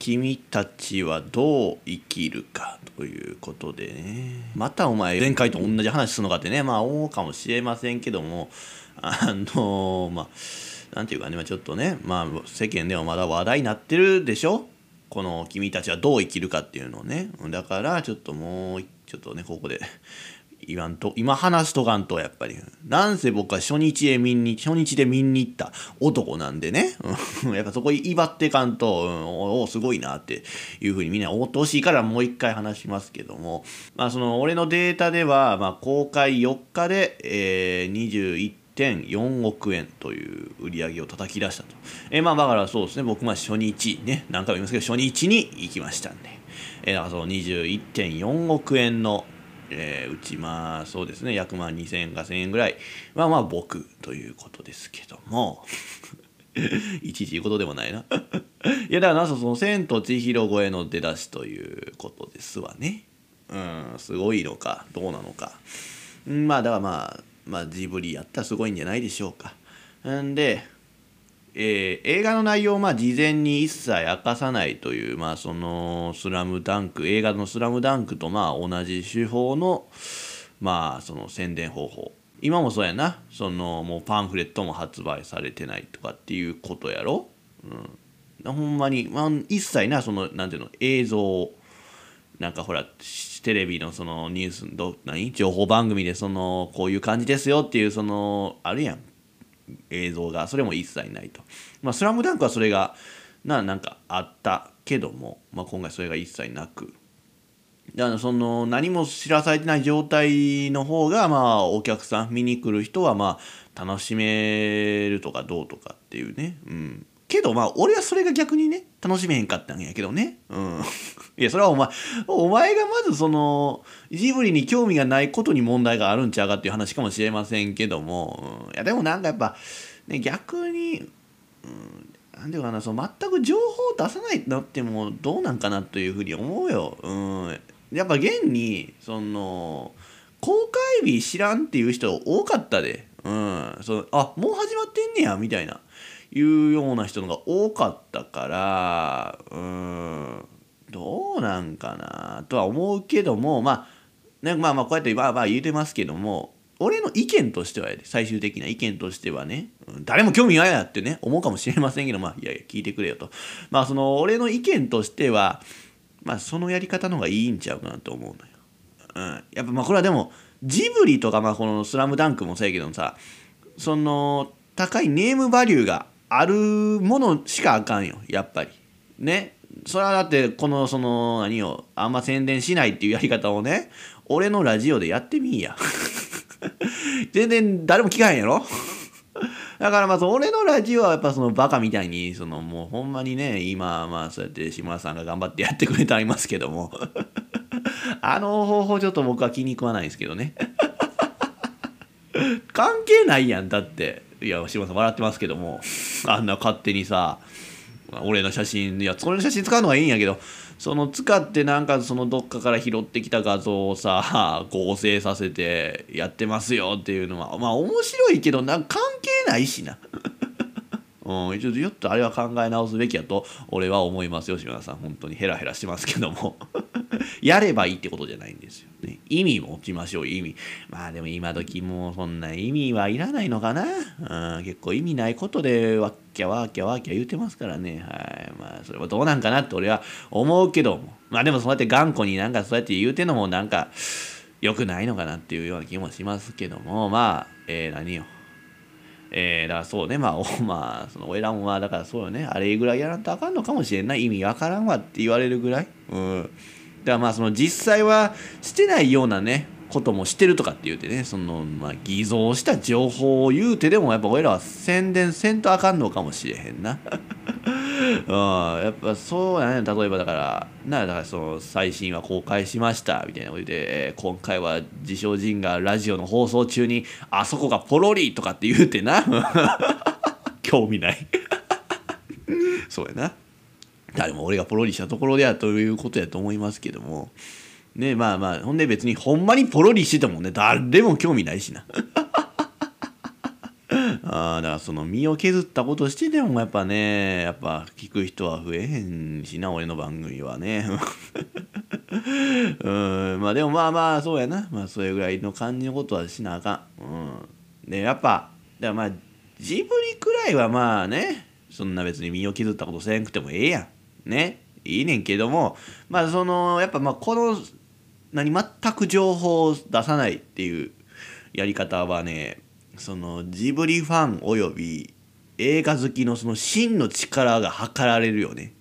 君たちはどう生きるかということでね。またお前前回と同じ話するのかってね。まあ思うかもしれませんけども。あのまあなんていうかね、まあ、ちょっとね。まあ世間ではまだ話題になってるでしょ？この君たちはどう生きるかっていうのをね。だからちょっともうちょっとねここで言わんと今話すとかんとやっぱり。なんせ僕は初日へ見に初日で見に行った男なんでね。やっぱそこ威張ってかんと、うん、おおすごいなっていうふうにみんな思ってほしいからもう一回話しますけども。まあその俺のデータでは、まあ、公開4日で、えー、21 1.4億円という売り上げを叩き出したと。えー、まあだからそうですね、僕も初日ね、何回も言いますけど、初日に行きましたんで、えー、だからその21.4億円のえー、うちまあそうですね約万2000円か1000円ぐらい。はまあ僕ということですけども。一時いうことでもないな。いやだからなその「千と千尋超えの出だし」ということですわね。うんすごいのかどうなのか。まあだからまあまあジブリやったらすごいんじゃないでしょうか。んでえー、映画の内容をまあ事前に一切明かさないという、まあ、その「スラムダンク映画の「スラムダンクとまあ同じ手法の,、まあその宣伝方法。今もそうやな。そのもうパンフレットも発売されてないとかっていうことやろ、うん、ほんまに、まあ、一切なそのなんていうの映像なんかほらテレビのそのニュースど何？情報番組でそのこういう感じですよっていうそのあるやん。映像がそれも一切ないと。まあ、スラムダンクはそれがななんかあったけども、まあ、今回それが一切なく。だからその何も知らされてない状態の方がまあお客さん見に来る人はまあ楽しめるとかどうとかっていうね。うん。けどまあ俺はそれが逆にね楽しめへんかったんやけどね。うん。いやそれはお前お前がまずそのジブリに興味がないことに問題があるんちゃうかっていう話かもしれませんけども、うん、いやでもなんかやっぱ、ね、逆に、うん、なんていうかなその全く情報を出さないなってもどうなんかなというふうに思うよ。うん、やっぱ現にその公開日知らんっていう人多かったで。うん、そのあもう始まってんねやみたいないうような人のが多かったからうんどうなんかなとは思うけどもまあねまあまあこうやってまあまあ言うてますけども俺の意見としては最終的な意見としてはね誰も興味ないやってね思うかもしれませんけどまあいやいや聞いてくれよとまあその俺の意見としてはまあそのやり方の方がいいんちゃうかなと思うのよ。うん、やっぱまあこれはでもジブリとかまあこの「スラムダンクもそうやけどさその高いネームバリューがあるものしかあかんよやっぱり。ね。それはだってこのその何をあんま宣伝しないっていうやり方をね俺のラジオでやってみいや。全然誰も聞かへんやろ？だからまあ俺のラジオはやっぱそのバカみたいにそのもうほんまにね今まあそうやって島田さんが頑張ってやってくれてありますけども。あの方法ちょっと僕は気に食わないですけどね。関係ないやんだって。いや島さん笑ってますけどもあんな勝手にさ俺の写真いやそれの写真使うのはいいんやけどその使ってなんかそのどっかから拾ってきた画像をさ合成させてやってますよっていうのはまあ面白いけどなんか関係ないしな。うん、ちょっとあれは考え直すべきやと俺は思いますよ島田さん。本当にヘラヘラしてますけども。やればいいってことじゃないんですよ、ね、意味持ちましょう意味。まあでも今時もうそんな意味はいらないのかな、うん、結構意味ないことでわっきゃわっきゃわっきゃ言うてますからね。はい。まあそれはどうなんかなって俺は思うけども。まあでもそうやって頑固になんかそうやって言うてのもなんか良くないのかなっていうような気もしますけども。まあえー、何よ。えー、だからそうね、まあ、お まあ、その俺らもまあ、だからそうよね、あれぐらいやらんとあかんのかもしれんない。意味わからんわって言われるぐらい。うん。だからまあ、その実際はしてないようなね、こともしてるとかって言うてね、その、まあ、偽造した情報を言うてでも、やっぱ俺らは宣伝せんとあかんのかもしれへんな。うん、やっぱそうやね例えばだからなだからその最新は公開しましたみたいなことで今回は自称人がラジオの放送中にあそこがポロリとかって言うてな。興味ない。そうやな。誰も俺がポロリしたところではということやと思いますけども。ねまあまあほんで別にほんまにポロリしてたもんね誰も興味ないしな。あだからその身を削ったことしてでもやっぱねやっぱ聞く人は増えへんしな俺の番組はね。うんまあでもまあまあそうやな。まあそれぐらいの感じのことはしなあかん。うん。でやっぱだからまあジブリくらいはまあねそんな別に身を削ったことせんくてもええやん。ね。いいねんけどもまあそのやっぱまあこの何全く情報を出さないっていうやり方はねそのジブリファンおよび映画好きのその真の力が測られるよね。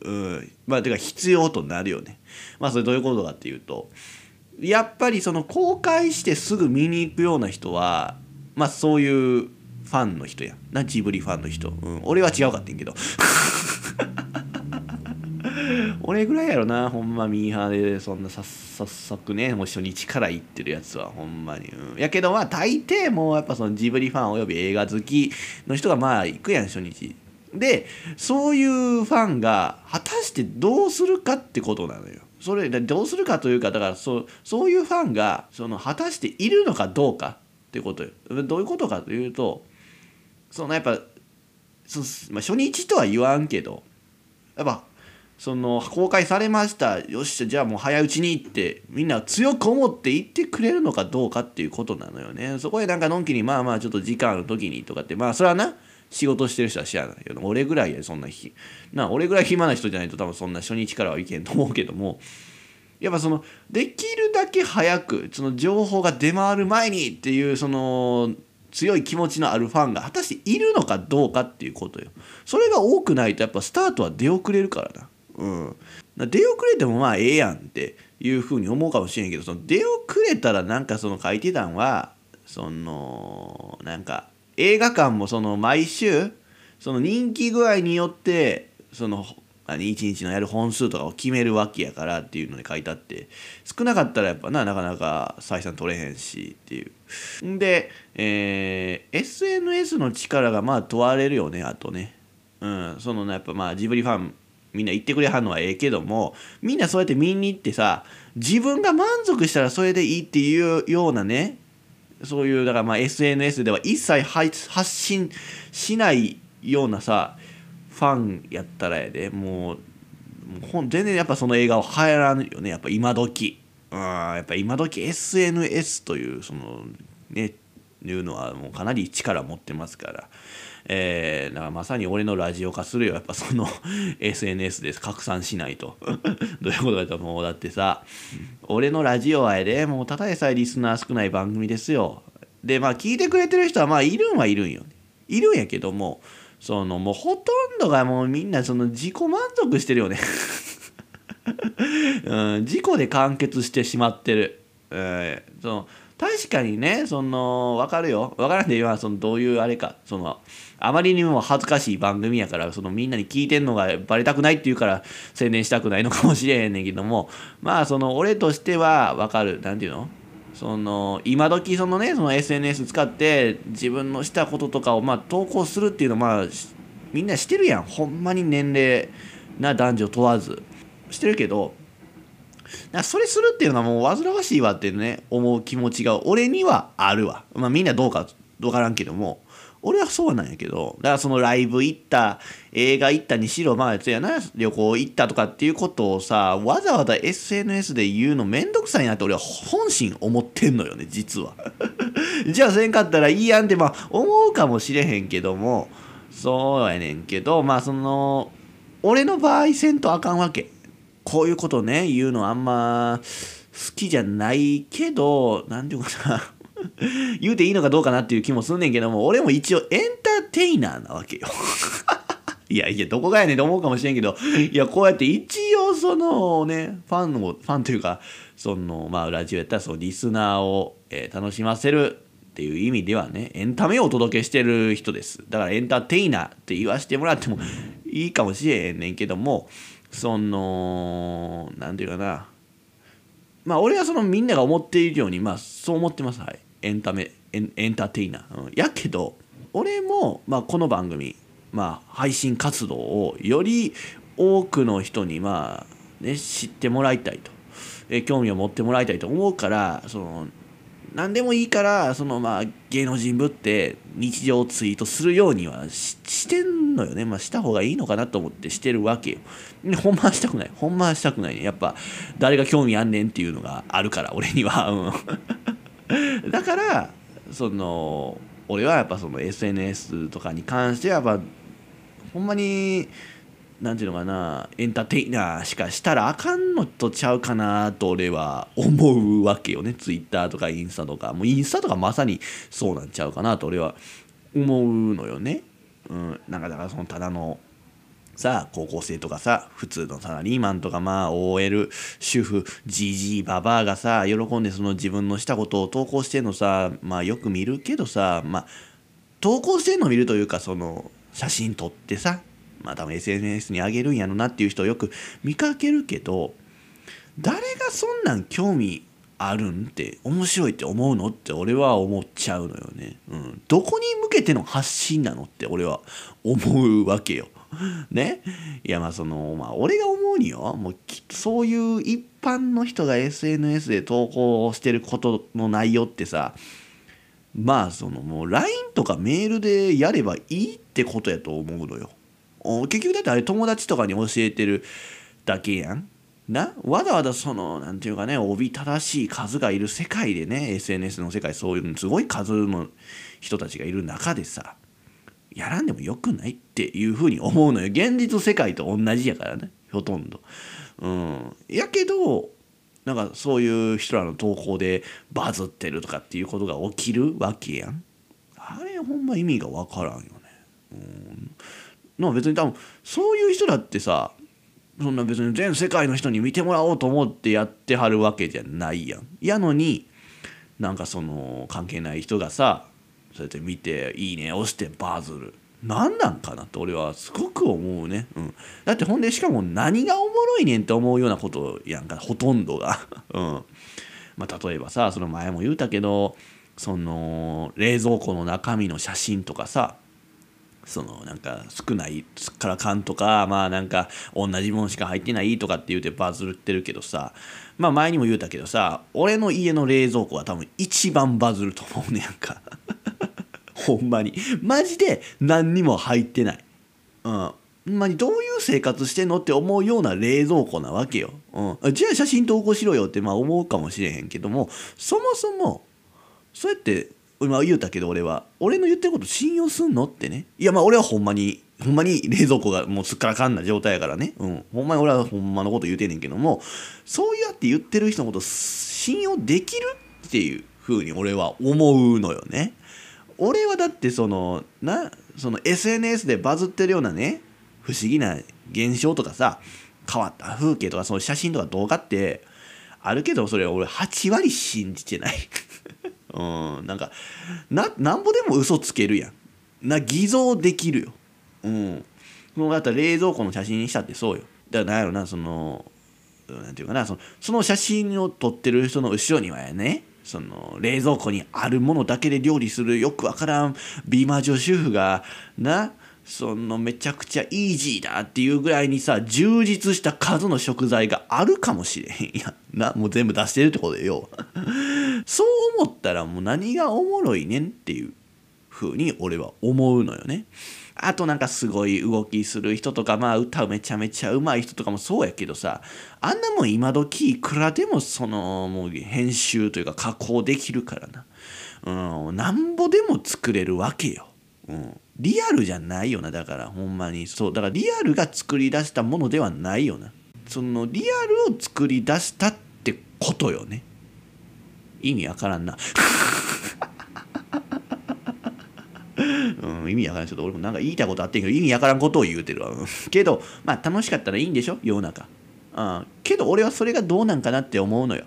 うん、まあてか必要となるよね。まあそれどういうことかっていうとやっぱりその公開してすぐ見に行くような人はまあそういうファンの人やなジブリファンの人、うん、俺は違うかってんけど。俺ぐらいやろなほんまミーハーでそんなさ早速ねもう初日から行ってるやつはほんまに、うん、やけどまあ大抵もうやっぱそのジブリファンおよび映画好きの人がまあ行くやん初日。でそういうファンが果たしてどうするかってことなのよ。それどうするかというかだからそうそういうファンがその果たしているのかどうかってことよ。どういうことかというとそのやっぱそ、まあ、初日とは言わんけどやっぱその公開されました。よっしゃじゃあもう早いうちにってみんな強く思って言ってくれるのかどうかっていうことなのよね。そこでなんかのんきにまあまあちょっと時間の時にとかってまあそれはな仕事してる人は知らないけど俺ぐらいやそんな日な俺ぐらい暇な人じゃないと多分そんな初日からはいけんと思うけども。やっぱそのできるだけ早くその情報が出回る前にっていうその強い気持ちのあるファンが果たしているのかどうかっていうことよ。それが多くないとやっぱスタートは出遅れるからな。うん出遅れてもまあええやんっていうふうに思うかもしれんけどその出遅れたらなんかその書いてたんはそのなんか映画館もその毎週その人気具合によってその何1日のやる本数とかを決めるわけやからっていうのに書いてあって少なかったらやっぱななかなか採算取れへんしっていう。んで、えー、SNS の力がまあ問われるよねあとね。うん、そのやっぱまあジブリファンみんな言ってくれはんのはええけどもみんなそうやって見に行ってさ自分が満足したらそれでいいっていうようなねそういうだからまあ SNS では一切発信しないようなさファンやったらやで。もう全然やっぱその映画を流行らんよね。やっぱ今時。うんやっぱ今時 SNS というそのねいうのはもうかなり力持ってますから。えー、だからまさに俺のラジオ化するよ。やっぱその SNS です。拡散しないと。どういうことかともう？だってさ俺のラジオはやでもうただでさえリスナー少ない番組ですよ。でまあ聞いてくれてる人はまあいるんはいるんよ、いるんやけどもそのもうほとんどがもうみんなその自己満足してるよね。うん、事故で完結してしまってる、えー、その確かにねその分かるよ。分からんで今そのどういうあれか。そのあまりにも恥ずかしい番組やからそのみんなに聞いてんのがバレたくないっていうから宣伝したくないのかもしれへんねんけども。まあその俺としては分かる。何て言うの？その今時そのねその SNS 使って自分のしたこととかをまあ投稿するっていうのまあみんなしてるやん。ほんまに年齢な男女問わず。してるけどそれするっていうのはもう煩わしいわってね思う気持ちが俺にはあるわ。まあみんなどうか分からんけども俺はそうなんやけどだからそのライブ行った映画行ったにしろまあつやな旅行行ったとかっていうことをさわざわざ SNS で言うのめんどくさいなって俺は本心思ってんのよね実は。じゃあせんかったらいいやんってまあ思うかもしれへんけどもそうやねんけどまあその俺の場合せんとあかんわけ。こういうことね言うのあんま好きじゃないけど何て言うかな。言うていいのかどうかなっていう気もすんねんけども俺も一応エンターテイナーなわけよ。いやいやどこがやねんと思うかもしれんけどいやこうやって一応そのねファンのファンというかそのまあラジオやったらそのリスナーを、えー、楽しませるっていう意味ではねエンタメをお届けしてる人です。だからエンターテイナーって言わせてもらってもいいかもしれへんねんけどもその何て言うかな。まあ俺はそのみんなが思っているようにまあそう思ってます。はい。エンタメエンエンターテイナー、うん、やけど俺も、まあ、この番組、まあ、配信活動をより多くの人に、まあね、知ってもらいたいと、え興味を持ってもらいたいと思うからその何でもいいからそのまあ芸能人ぶって日常ツイートするようにはしてんのよね。まあした方がいいのかなと思ってしてるわけよ。ほんまはしたくない。ほんまはしたくないね。やっぱ誰が興味あんねんっていうのがあるから俺には。うん。だからその俺はやっぱその SNS とかに関してはやっぱほんまになんていうのかなエンターテイナーしかしたらあかんのとちゃうかなと俺は思うわけよね。ツイッターとかインスタとか。もうインスタとかまさにそうなんちゃうかなと俺は思うのよね。うん、なんかだからそのただのさ高校生とかさ普通のサラリーマンとかまあ OL 主婦じじいばばあがさ喜んでその自分のしたことを投稿してんのさまあよく見るけどさまあ投稿してんの見るというかその写真撮ってさまあ多分 SNS にあげるんやろなっていう人をよく見かけるけど誰がそんなん興味あるんって面白いって思うのって俺は思っちゃうのよね。うん。どこに向けての発信なのって俺は思うわけよ。ね？いやまあそのまあ俺が思うによもうきっとそういう一般の人が SNS で投稿してることの内容ってさまあそのもう LINE とかメールでやればいいってことやと思うのよ。結局だってあれ友達とかに教えてるだけやん。な？わざわざその何て言うかねおびただしい数がいる世界でね SNS の世界そういうすごい数の人たちがいる中でさやらんでもよくないっていうふうに思うのよ現実世界と同じやからねほとんど。うん、やけどなんかそういう人らの投稿でバズってるとかっていうことが起きるわけやん。あれほんま意味が分からんよね。うんな別に多分そういう人だってさそんな別に全世界の人に見てもらおうと思ってやってはるわけじゃないやん。やのになんかその関係ない人がさそうやって見て「いいね」押してバズる。何なんかなって俺はすごく思うね。うん、だってほんでしかも何がおもろいねんって思うようなことやんかほとんどが。うんまあ、例えばさその前も言うたけどその冷蔵庫の中身の写真とかさそのなんか少ないからかんとかまあなんか同じものしか入ってないとかって言うてバズってるけどさまあ前にも言うたけどさ俺の家の冷蔵庫は多分一番バズると思うねやんか。ほんまに。マジで何にも入ってない。うん。ほんまにどういう生活してんのって思うような冷蔵庫なわけよ、うん、じゃあ写真投稿しろよってまあ思うかもしれへんけどもそもそもそうやって今言うたけど俺は。俺の言ってること信用すんのってね。いやまあ俺はほんまにほんまに冷蔵庫がもうすっからかんな状態やからね。うん。ほんまに俺はほんまのこと言うてんねんけどもそうやって言ってる人のこと信用できるっていうふうに俺は思うのよね。俺はだってそのなその SNS でバズってるようなね不思議な現象とかさ変わった風景とかその写真とか動画ってあるけどそれ俺8割信じてない。うん。なんかななんぼでも嘘つけるやん。な偽造できるよ。うん。もうだったら冷蔵庫の写真にしたってそうよ。だからなんやろなそのなんていうかなそのその写真を撮ってる人の後ろにはやねその冷蔵庫にあるものだけで料理するよくわからんビーマー女主婦がなそのめちゃくちゃイージーだっていうぐらいにさ充実した数の食材があるかもしれへんやな。もう全部出してるってことでよ。そう思ったらもう何がおもろいねんっていう風に俺は思うのよね。あとなんかすごい動きする人とかまあ歌めちゃめちゃうまい人とかもそうやけどさあんなもん今時いくらでもそのもう編集というか加工できるからな。うんなんぼでも作れるわけよ。うん。リアルじゃないよな。だからほんまに。そう。だからリアルが作り出したものではないよな。そのリアルを作り出したってことよね。意味わからんな。うん、意味わからん。ちょっと俺もなんか言いたいことあってんけど意味わからんことを言うてるわ。けどまあ楽しかったらいいんでしょ？世の中。うんけど俺はそれがどうなんかなって思うのよ。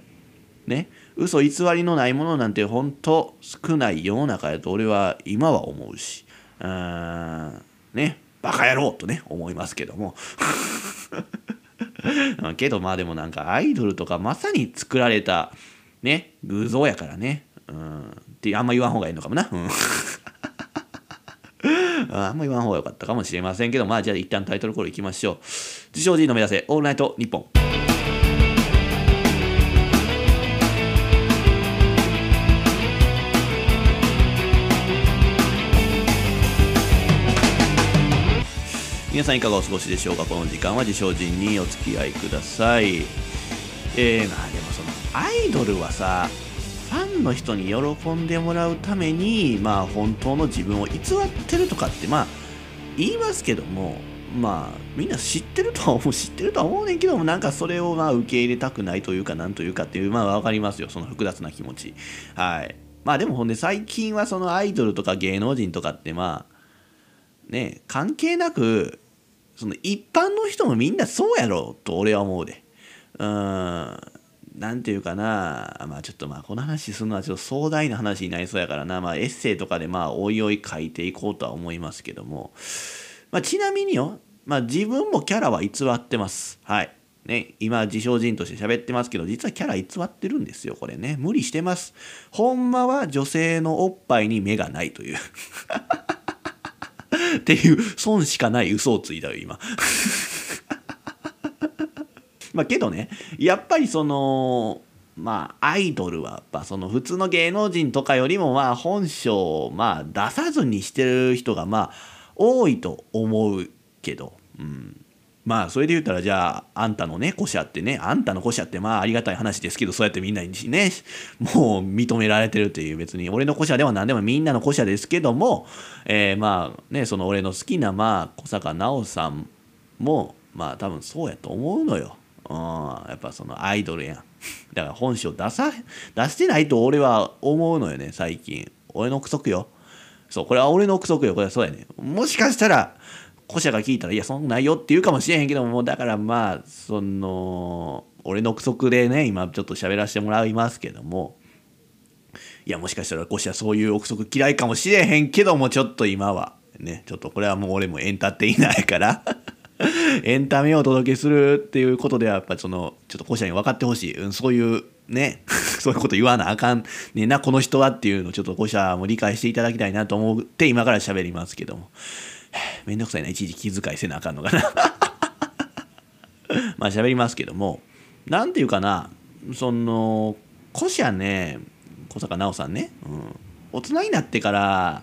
ね？嘘偽りのないものなんて本当少ない世の中やと俺は今は思うし。うん。ね。バカ野郎とね思いますけども。けどまあでもなんかアイドルとかまさに作られたね偶像やからね。うん。ってあんま言わん方がいいのかもな、うん、あんま言わん方がよかったかもしれませんけどまあじゃあ一旦タイトルコールいきましょう。自称人の目指せオールナイトニッ皆さんいかがお過ごしでしょうか？この時間は自称人にお付き合いください。えー、まあでもそのアイドルはさファンの人に喜んでもらうためにまあ本当の自分を偽ってるとかってまあ言いますけどもまあみんな知ってるとは思う知ってるとは思うねんけどもなんかそれをまあ受け入れたくないというかなんというかっていうまあ分かりますよ。その複雑な気持ち。はい。まあでもほんで最近はそのアイドルとか芸能人とかってまあね関係なくその一般の人もみんなそうやろと俺は思うでうんなんていうかな、まあちょっとまあこの話するのはちょっと壮大な話になりそうやからな、まあエッセイとかでまあおいおい書いていこうとは思いますけども、まあちなみによ、まあ自分もキャラは偽ってます。はい。ね、今自称人として喋ってますけど、実はキャラ偽ってるんですよ、これね。無理してます。ほんまは女性のおっぱいに目がないという。っていう損しかない嘘をついたよ、今。まあけどねやっぱりそのまあアイドルはやっぱその普通の芸能人とかよりもまあ本性をまあ出さずにしてる人がまあ多いと思うけど、うん、まあそれで言ったらじゃああんたのね古社ってねあんたの古社ってまあありがたい話ですけどそうやってみんなにねもう認められてるっていう別に俺の古社では何でもみんなの古社ですけども、えー、まあねその俺の好きなまあ小坂直さんもまあ多分そうやと思うのよ。うん、やっぱそのアイドルやん。だから本性出さ、出してないと俺は思うのよね、最近。俺の憶測よ。そう、これは俺の憶測よ。これはそうやね。もしかしたら、古社が聞いたら、いや、そんなよって言うかもしれへんけども、だからまあ、その、俺の憶測でね、今ちょっと喋らせてもらいますけども、いや、もしかしたら古社そういう憶測嫌いかもしれへんけども、ちょっと今は、ね、ちょっとこれはもう俺もエンターテイナーから エンタメをお届けするっていうことではやっぱそのちょっと校舎に分かってほしい、うん、そういうね そういうこと言わなあかんねんなこの人はっていうのをちょっと校舎も理解していただきたいなと思って今から喋りますけども。めんどくさいな。一時気遣いせなあかんのかな。まあ喋りますけども。何て言うかな。その古社ね。小坂直さんね、うん、大人になってから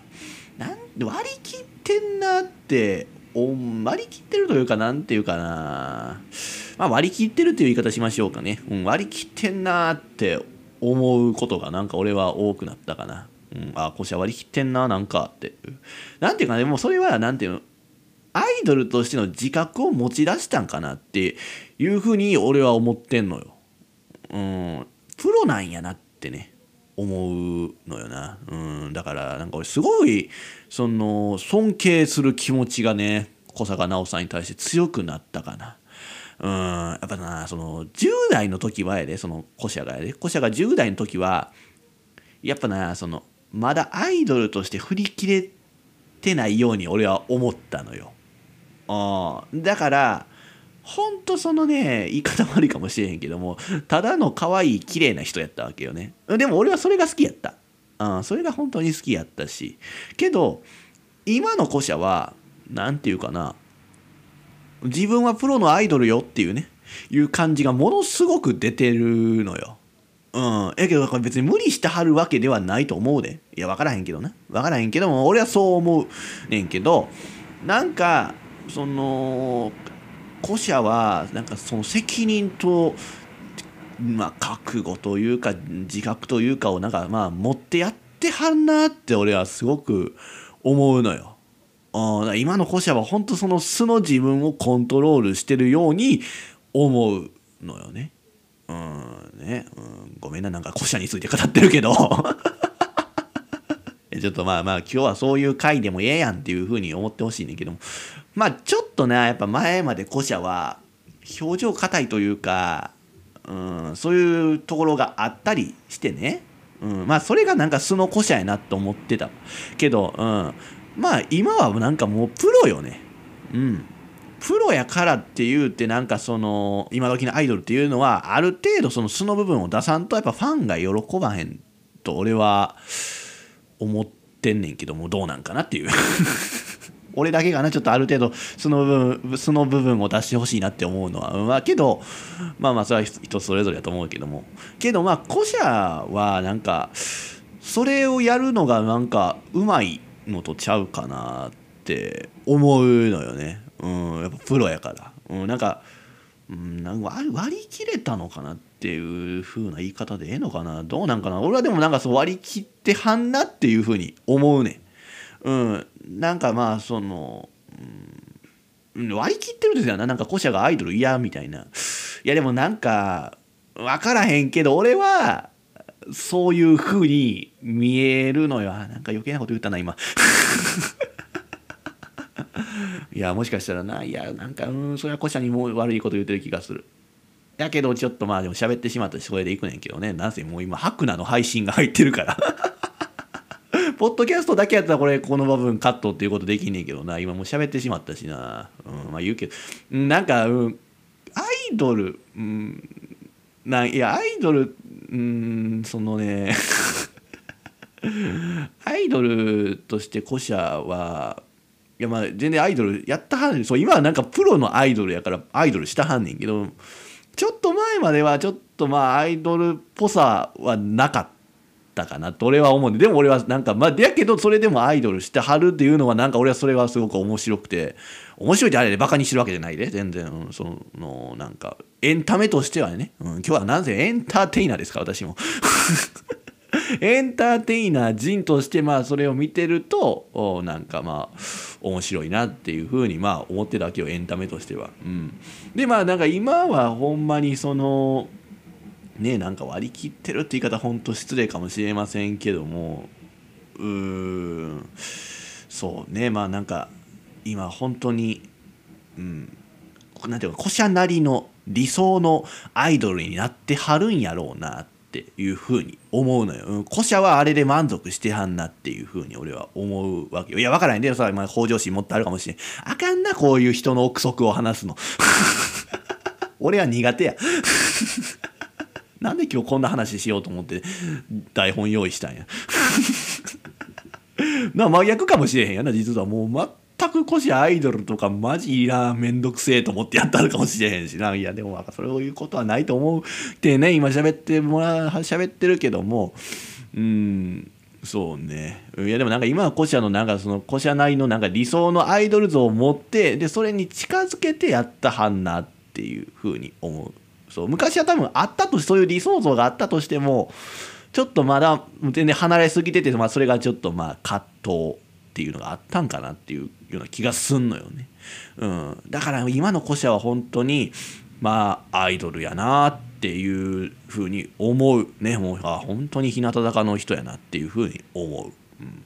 なん割り切ってんなって割り切ってるというか、なんていうかな。まあ、割り切ってるという言い方しましょうかね。うん、割り切ってんなって思うことがなんか俺は多くなったかな。うん、あ、こし割り切ってんな、なんかって。なんていうかね、もうそれは、なんていうの、アイドルとしての自覚を持ち出したんかなっていうふうに俺は思ってんのよ。うん、プロなんやなってね。思うのよな。うん、だからなんか俺すごいその尊敬する気持ちがね小坂直さんに対して強くなったかな。うん、やっぱなその10代の時はやでその古社がやで古社が10代の時はやっぱなそのまだアイドルとして振り切れてないように俺は思ったのよ。あだからほんとそのね、言い方悪いかもしれへんけども、ただの可愛い綺麗な人やったわけよね。でも俺はそれが好きやった。うん、それが本当に好きやったし。けど、今の古社は、何て言うかな、自分はプロのアイドルよっていうね、いう感じがものすごく出てるのよ。うん。やけど、別に無理してはるわけではないと思うで。いや、わからへんけどな。わからへんけども、俺はそう思うねんけど、なんか、その、古社はなんかその責任とまあ覚悟というか自覚というかをなんかまあ持ってやってはんなって俺はすごく思うのよ。あ今の古社は本当その素の自分をコントロールしてるように思うのよね。うんね、うん、ごめんななんか古社について語ってるけど。ちょっとまあまあ今日はそういう回でもええやんっていうふうに思ってほしいねんけども。まあちょっとねやっぱ前まで古社は表情硬いというか、うん、そういうところがあったりしてね、うん、まあそれがなんか素の古社やなと思ってたけど、うん、まあ今はなんかもうプロよね。うん。プロやからって言うってなんかその今時のアイドルっていうのはある程度その素の部分を出さんとやっぱファンが喜ばへんと俺は思ってんねんけどもどうなんかなっていう。俺だけがなちょっとある程度その部分その部分を出してほしいなって思う。のはまあけどまあまあそれは人それぞれだと思うけども。けどまあ古社はなんかそれをやるのがなんかうまいのとちゃうかなって思うのよね。うんやっぱプロやから、うん、なんか,、うん、なんか割り切れたのかなっていう風な言い方でええのかな。どうなんかな。俺はでもなんかそう割り切ってはんなっていう風に思うねん。うんなんかまあそのうん割り切ってるんですよななんか古社がアイドル嫌みたいな。いやでもなんか分からへんけど俺はそういう風に見えるのよ。なんか余計なこと言ったな今。いやもしかしたらないやなんかうんそれは古社にも悪いこと言ってる気がする。やけどちょっとまあでも喋ってしまったしそれでいくねんけどね。なんせもう今白菜の配信が入ってるから。ポッドキャストだけやったらこれこの部分カットっていうことできんねんけどな。今もう喋ってしまったしな、うん、まあ言うけど。なんか、うん、アイドル、うん、ないやアイドルうんそのね アイドルとして古社はやまあ全然アイドルやったはんねんそう今はなんかプロのアイドルやからアイドルしたはんねんけどちょっと前まではちょっとまあアイドルっぽさはなかったかなと俺は思うん。ででも俺はなんかまあやけどそれでもアイドルしてはるっていうのはなんか俺はそれはすごく面白くて面白いってあれでバカにしてるわけじゃないで全然、うん、そのなんかエンタメとしてはね、うん、今日はなぜエンターテイナーですか私も。エンターテイナー人としてまあそれを見てるとなんかまあ面白いなっていうふうにまあ思ってるわけよエンタメとしては。うん、でまあなんか今はほんまにそのねなんか割り切ってるって言い方ほんと失礼かもしれませんけどもうーん。そうねまあなんか今本当にうん。なんていうか古社なりの理想のアイドルになってはるんやろうなっっていうふうに思うのよ。うん古社はあれで満足してはんなっていうふうに俺は思うわけよ。いや、わからないんで、さ、まあ、向上心持ってあるかもしれん。あかんな、こういう人の憶測を話すの。俺は苦手や。なんで今日こんな話しようと思って台本用意したんや。な真逆かもしれへんやな実はもう全くこしアイドルとかマジいらんめんどくせえと思ってやったのかもしれへんしな。いやでもなんかそういうことはないと思うってね今喋ってもら喋ってるけども。うーんそうね。いやでもなんか今はコシアのなんかそのコシアなりのなんか理想のアイドル像を持ってでそれに近づけてやったはんなっていうふうに思う。そう昔は多分あったとそういう理想像があったとしてもちょっとまだ全然離れすぎてて、まあ、それがちょっとまあ葛藤っていうのがあったんかなっていうような気がすんのよね。うん、だから今の古社は本当にまあアイドルやなっていうふうに思うねもうあ本当に日向坂の人やなっていうふうに思う。うん、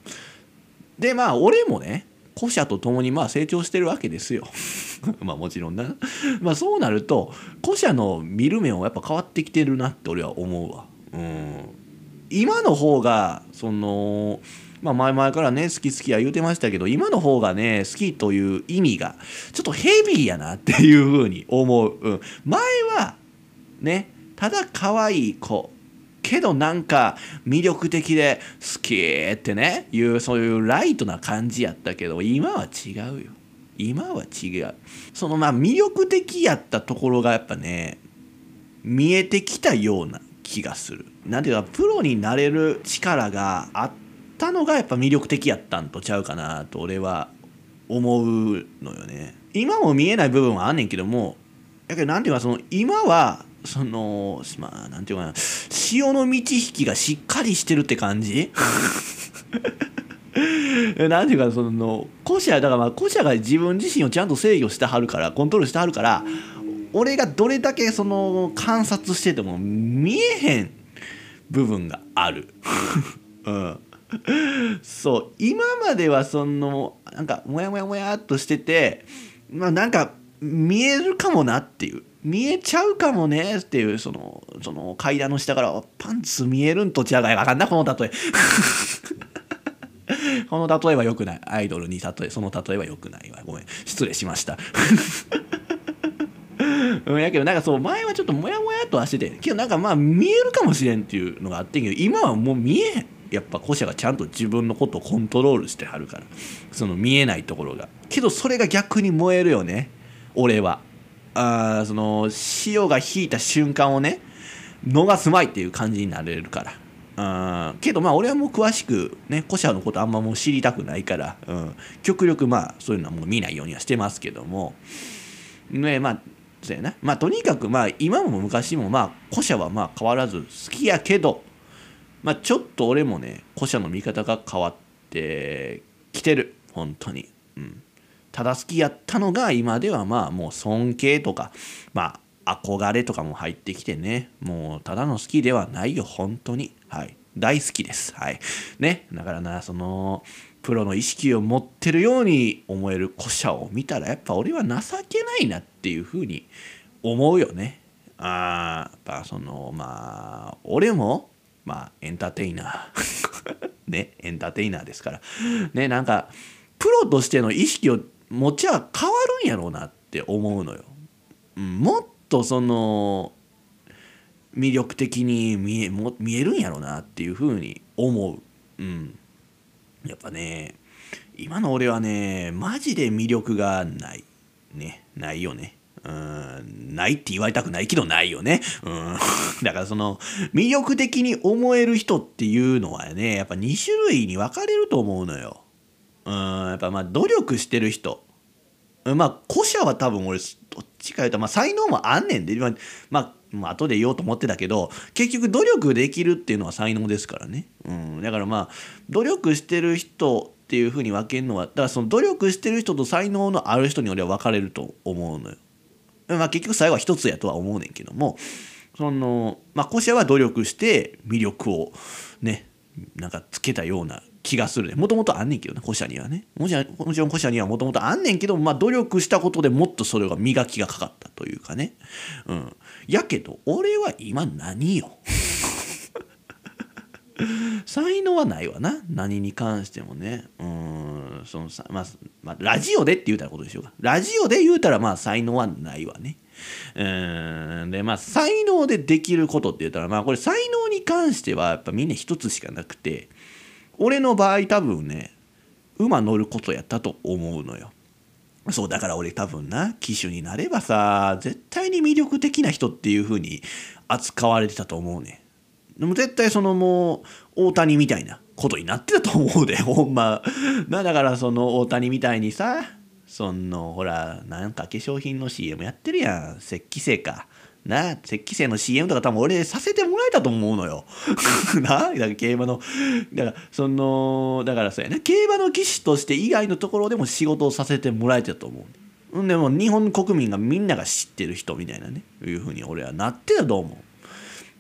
でまあ俺もね古社と共にまあ成長してるわけですよ。まあもちろんな。まあそうなると古社の見る目もやっぱ変わってきてるなって俺は思うわ。うん今の方がそのまあ前々からね好き好きは言うてましたけど今の方がね好きという意味がちょっとヘビーやなっていうふうに思う、うん、前はねただ可愛い子けどなんか魅力的で好きってねいうそういうライトな感じやったけど今は違うよ。今は違う。そのまあ魅力的やったところがやっぱね見えてきたような気がする。なんていうかプロになれる力があったたのがやっぱ魅力的やったんとちゃうかなと俺は思うのよね。今も見えない部分はあんねんけどもやけどなんていうかその今はそのまあなんていうかな潮の満ち引きがしっかりしてるって感じ？なんていうかその古社だからまあ古社が自分自身をちゃんと制御してはるからコントロールしてはるから俺がどれだけその観察してても見えへん部分がある。うん、そう今まではそのなんかモヤモヤモヤっとしててまあなんか見えるかもなっていう。見えちゃうかもねっていうそのその階段の下からパンツ見えるんと違うが分かんなこの例え。この例えは良くない。アイドルに例えその例えは良くないわ。ごめん。失礼しました。うん、やけどなんかそう前はちょっとモヤモヤっとはしててけどなんかまあ見えるかもしれんっていうのがあってんけど今はもう見えへん。やっぱ古社がちゃんと自分のことをコントロールしてはるから。その見えないところが。けどそれが逆に燃えるよね。俺は。あその潮が引いた瞬間をね逃すまいっていう感じになれるから。あけどまあ俺はもう詳しくね古社のことあんまもう知りたくないから、うん、極力まあそういうのはもう見ないようにはしてますけども。ねまあそうやな。まあとにかくまあ今も昔もまあ古社はまあ変わらず好きやけどまあちょっと俺もね古社の見方が変わってきてる。本当に。うん。ただ好きやったのが今ではまあもう尊敬とかまあ憧れとかも入ってきてね。もうただの好きではないよ本当に。はい。大好きです。はい。ね。だからなそのプロの意識を持ってるように思える古社を見たらやっぱ俺は情けないなっていうふうに思うよね。あやっぱそのまあ俺もまあエンターテイナー ねエンターテイナーですからねなんかプロとしての意識を持ちは変わるんやろうなって思うのよ。もっとその魅力的に見えも見えるんやろうなっていうふうに思う。うん。やっぱね今の俺はねマジで魅力がないねないよね。ないって言われたくないけどないよね。だからその、魅力的に思える人っていうのはね、やっぱ2種類に分かれると思うのよ。うん、やっぱまあ努力してる人。まあ古者は多分俺どっちか言うとまあ才能もあんねんでまあ、まあ、後で言おうと思ってたけど結局努力できるっていうのは才能ですからね、うん、だからまあ努力してる人っていうふうに分けるのはだからその努力してる人と才能のある人に俺は分かれると思うのよ。まあ結局最後は一つやとは思うねんけどもそのまあ古社は努力して魅力をねなんかつけたような気がするね。もともとあんねんけどね、古社にはね。もちろん、もちろん古社にはもともとあんねんけど、まあ努力したことでもっとそれが磨きがかかったというかね。うん。やけど、俺は今何よ？才能はないわな。何に関してもね。うん、そのさ、まあ、まあ、ラジオでって言うたらことでしょうか。ラジオで言うたら、まあ、才能はないわね。うん。で、まあ、才能でできることって言ったら、まあ、これ才能に関しては、やっぱみんな一つしかなくて、俺の場合多分ね馬乗ることやったと思うのよそうだから俺多分な騎手になればさ絶対に魅力的な人っていう風に扱われてたと思うねでも絶対そのもう大谷みたいなことになってたと思うで ほんまだからその大谷みたいにさそのほらなんか化粧品の CM やってるやん石器製かな石器製の CM とか多分俺させてもらえたと思うのよ。なだから競馬のだからそのだからそうやね競馬の騎士として以外のところでも仕事をさせてもらえてたと思う。でも日本国民がみんなが知ってる人みたいなねいうふうに俺はなってたと思う。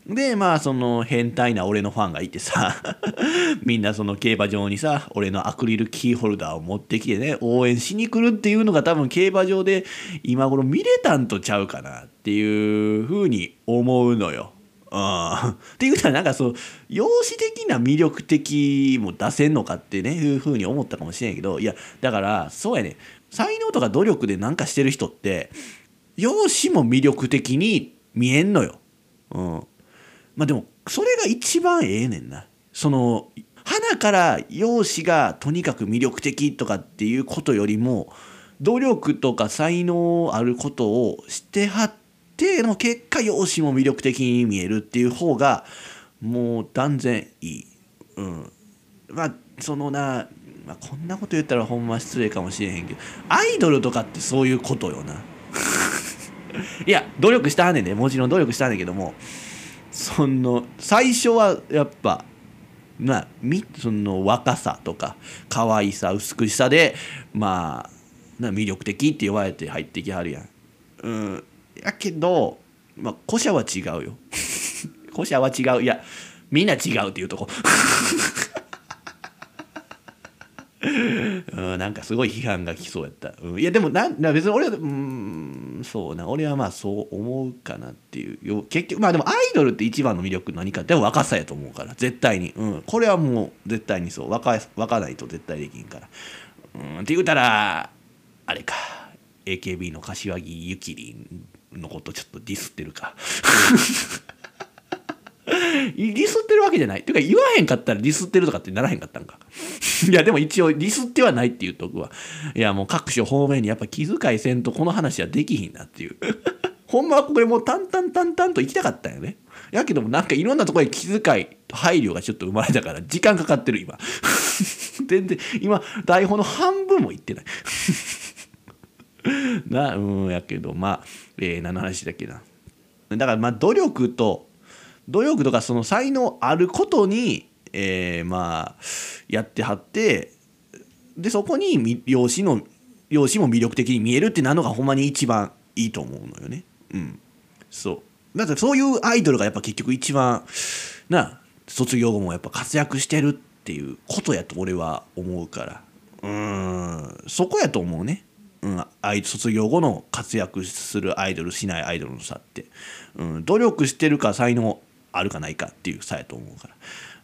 でまあその変態な俺のファンがいてさ みんなその競馬場にさ俺のアクリルキーホルダーを持ってきてね応援しに来るっていうのが多分競馬場で今頃見れたんとちゃうかなっていうふうに思うのよ。うん、っていうたらなんかそう容姿的な魅力的も出せんのかってねいうふうに思ったかもしれんけどいやだからそうやね才能とか努力でなんかしてる人って容姿も魅力的に見えんのよ。うんまあでもそれが一番ええねんなその花から容姿がとにかく魅力的とかっていうことよりも努力とか才能あることをしてはっての結果容姿も魅力的に見えるっていう方がもう断然いい。うん、まあそのな、まあ、こんなこと言ったらほんま失礼かもしれへんけどアイドルとかってそういうことよな。いや努力したはんねんねもちろん努力したんねんけどもその最初はやっぱなその若さとか可愛さ美しさでまあな魅力的って言われて入ってきはるやん。うん、やけど、まあ、古社は違うよ。古社は違ういやみんな違うっていうとこ。うん、なんかすごい批判が来そうやった。うん、いやでもな別に俺はうんそうな。俺はまあそう思うかなっていう。結局まあでもアイドルって一番の魅力何かって若さやと思うから。絶対に、うん、これはもう絶対にそう。若若ないと絶対できんから。うん、って言うたらあれか。AKB の柏木由紀里のことちょっとディスってるか。ディスってるわけじゃない。っていうか言わへんかったらディスってるとかってならへんかったんか。いやでも一応ディスってはないっていうとこは。いやもう各所方面にやっぱ気遣いせんとこの話はできひんなっていう。ほんまはこれもう淡々淡々と行きたかったんよね。やけどもなんかいろんなところで気遣い配慮がちょっと生まれたから時間かかってる今 全然今台本の半分もいってないなうんやけどまあ、えー、何の話だっけなだからまあ努力と努力とかその才能あることに、えー、まあやってはってでそこに容姿の容姿も魅力的に見えるってなのがほんまに一番いいと思うのよね。うん、そう。だってそういうアイドルがやっぱ結局一番な卒業後もやっぱ活躍してるっていうことやと俺は思うから。うん。そこやと思うね。うん、卒業後の活躍するアイドルしないアイドルの差って、うん、努力してるか才能あるかないかっていう差やと思うから、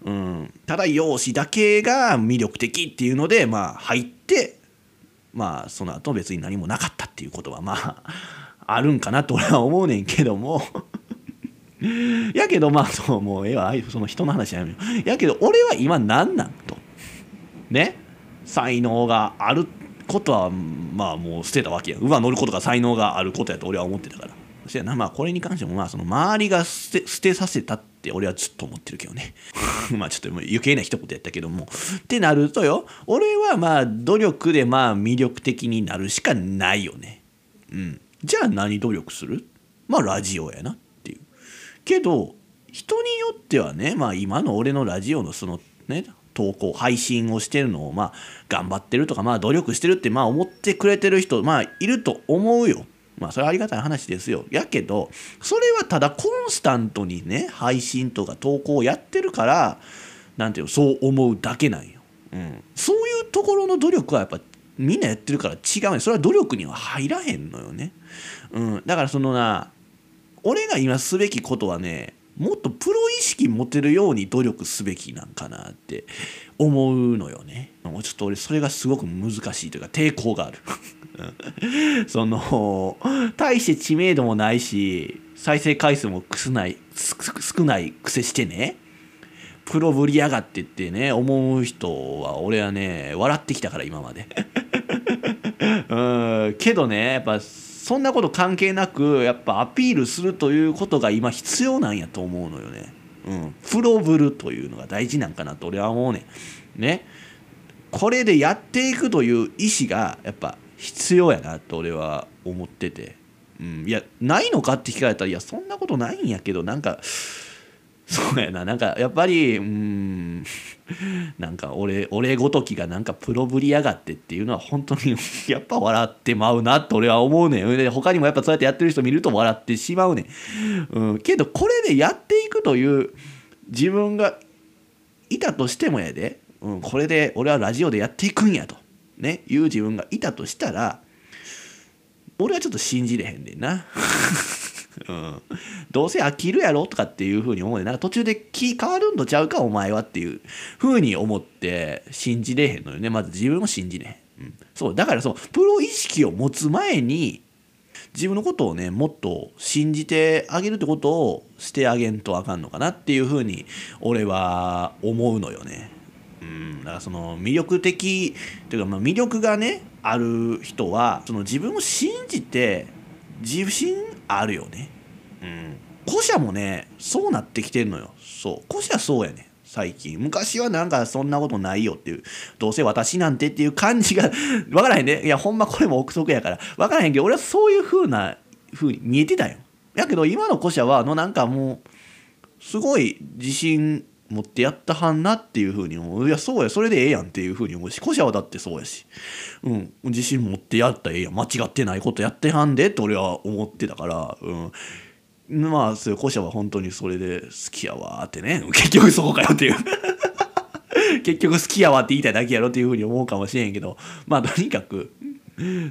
うん、ただ容姿だけが魅力的っていうのでまあ入ってまあその後別に何もなかったっていうことはまあ あるんかなと俺は思うねんけども。やけどまあそうもうええわ。その人の話やめよやけど俺は今何なんと。ね？才能があることはまあもう捨てたわけや馬乗ることが才能があることやと俺は思ってたから。そやな。まあこれに関してもまあその周りが捨て捨てさせたって俺はずっと思ってるけどね。まあちょっと余計な一言やったけども。ってなるとよ俺はまあ努力でまあ魅力的になるしかないよね。うん。じゃあ何努力する？まあラジオやなっていう。けど人によってはねまあ今の俺のラジオのそのね投稿配信をしてるのをまあ頑張ってるとかまあ努力してるってまあ思ってくれてる人まあいると思うよ。まあそれはありがたい話ですよ。やけどそれはただコンスタントにね配信とか投稿をやってるからなんていうのそう思うだけなんよ。うん、そういうところの努力はやっぱみんなやってるから違うねそれは努力には入らへんのよね。うん、だからそのな俺が今すべきことはねもっとプロ意識持てるように努力すべきなんかなって思うのよね。もうちょっと俺それがすごく難しいというか抵抗がある。その大して知名度もないし再生回数も少ない少ない癖してねプロぶりやがってってね思う人は俺はね笑ってきたから今まで うんけどねやっぱそんなこと関係なくやっぱアピールするということが今必要なんやと思うのよね。うん、プロブルというのが大事なんかなと俺は思うね。ね。これでやっていくという意思がやっぱ必要やなと俺は思ってて。うん、いやないのかって聞かれたらいやそんなことないんやけどなんかそうやな。なんかやっぱりうん。なんか俺俺ごときがなんかプロぶりやがってっていうのは本当に やっぱ笑ってまうなって俺は思うねん。で他にもやっぱそうやってやってる人見ると笑ってしまうねん、うん、けどこれでやっていくという自分がいたとしてもやで、うん、これで俺はラジオでやっていくんやと。ねいう自分がいたとしたら俺はちょっと信じれへんねんな。うん、どうせ飽きるやろとかっていうふうに思うねなんか途中で気変わるんとちゃうかお前はっていうふうに思って信じれへんのよね。まず自分も信じれへん、うん、そう。だからそう。プロ意識を持つ前に自分のことをねもっと信じてあげるってことをしてあげんとあかんのかなっていうふうに俺は思うのよね。うん、だからその魅力的というかまあ魅力がねある人はその自分を信じて自信あるよね。うん。古社もねそうなってきてるのよ。そう古社そうやね最近。昔はなんかそんなことないよっていうどうせ私なんてっていう感じが 分からへんね。いやほんまこれも憶測やから。分からへんけど俺はそういう風な風に見えてたよ。やけど今の古社はあのなんかもうすごい自信持ってやったはんなっていうふうに思う。いやそうやそれでええやんっていうふうに思うし古社はだってそうやし、うん、自信持ってやったらええやん。間違ってないことやってはんでって俺は思ってたから、うん、まあそう古社は本当にそれで好きやわってね。結局そこかよっていう。結局好きやわって言いたいだけやろっていうふうに思うかもしれんけど。まあとにかく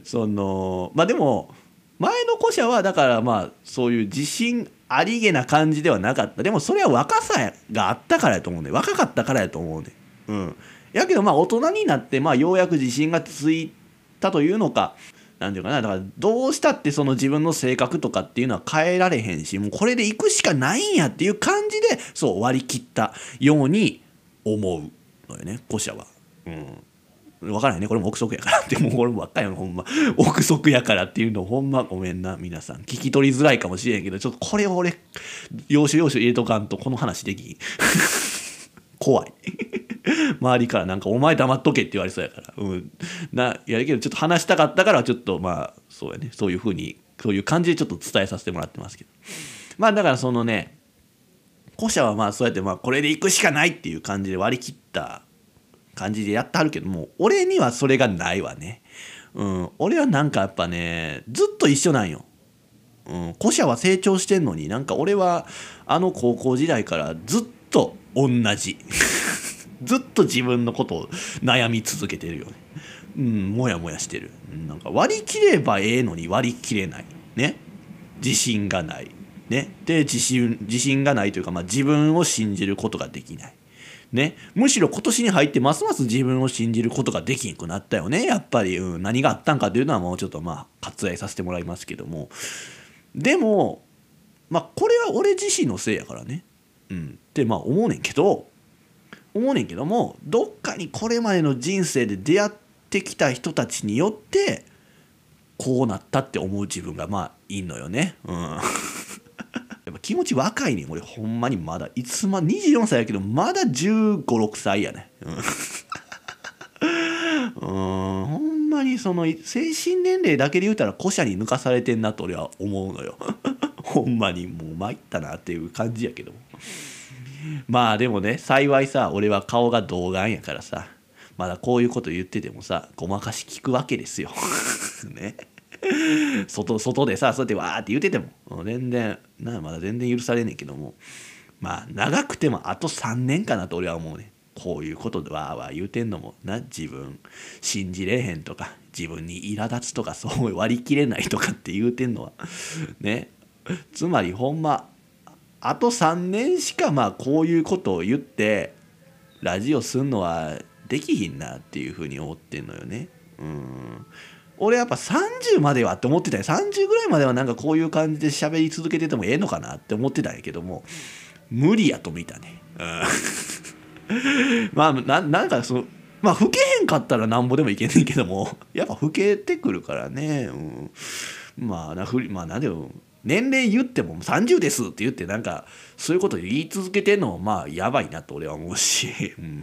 そのまあでも前の古社はだからまあそういう自信ありげな感じではなかった。でもそれは若さがあったからやと思うね。若かったからやと思うね。うん。やけどまあ大人になってまあようやく自信がついたというのか何て言うかな。だからどうしたってその自分の性格とかっていうのは変えられへんしもうこれで行くしかないんやっていう感じでそう割り切ったように思うのよね古社は。うん、わからないね。これも憶測やから。ってもう俺もばっかりよほんま。憶測やからっていうの。ほんまごめんな。皆さん。聞き取りづらいかもしれんけど。ちょっとこれを俺要所要所入れとかんとこの話できん。怖い。周りからなんか「お前黙っとけ」って言われそうやから。うん。なやるけどちょっと話したかったからちょっとまあそうやね。そういうふうにそういう感じでちょっと伝えさせてもらってますけど。まあだからそのね古社はまあそうやってまあこれで行くしかないっていう感じで割り切った感じでやってはるけども俺にはそれがないわね。うん、俺はなんかやっぱねずっと一緒なんよ。うん、古社は成長してんのになんか俺はあの高校時代からずっと同じ ずっと自分のことを悩み続けてるよね。うん、もやもやしてる。なんか割り切ればええのに割り切れない。ね。自信がない。ね。で、自信、自信がないというか、まあ自分を信じることができない。ね、むしろ今年に入ってますます自分を信じることができんくなったよね。やっぱり、うん、何があったんかっていうのはもうちょっとまあ割愛させてもらいますけども。でもまあこれは俺自身のせいやからね、うん、ってまあ思うねんけど。思うねんけどもどっかにこれまでの人生で出会ってきた人たちによってこうなったって思う自分がまあいいのよね。うん。ぱ気持ち若いね俺。ほんまにまだ。いつま24歳やけどまだ1 5 6歳やね うん。ほんまにその精神年齢だけで言うたら古社に抜かされてんなと俺は思うのよ。ほんまにもう参ったなっていう感じやけど。まあでもね幸いさ俺は顔が童顔やからさ。まだこういうこと言っててもさごまかし聞くわけですよ。ね。外外でさそうやってわーって言ってても。全然なまだ全然許されねえけども。まあ長くてもあと3年かなと俺は思うね。こういうことでわーわー言うてんのもな自分信じれへんとか自分に苛立つとかそう割り切れないとかって言うてんのは。ね。つまりほんまあと3年しかまあこういうことを言ってラジオすんのはできひんなっていうふうに思ってんのよね。うん。俺やっぱ30まではって思ってたよ。30ぐらいまではなんかこういう感じで喋り続けててもええのかなって思ってたんやけども無理やと見たね、うん、まあななんかそのまあ老けへんかったらなんぼでもいけんねんけども やっぱ老けてくるからね、うん、まあなふりまあなんでも年齢言っても30ですって言ってなんかそういうこと言い続けてんのもまあやばいなと俺は思うし、うん。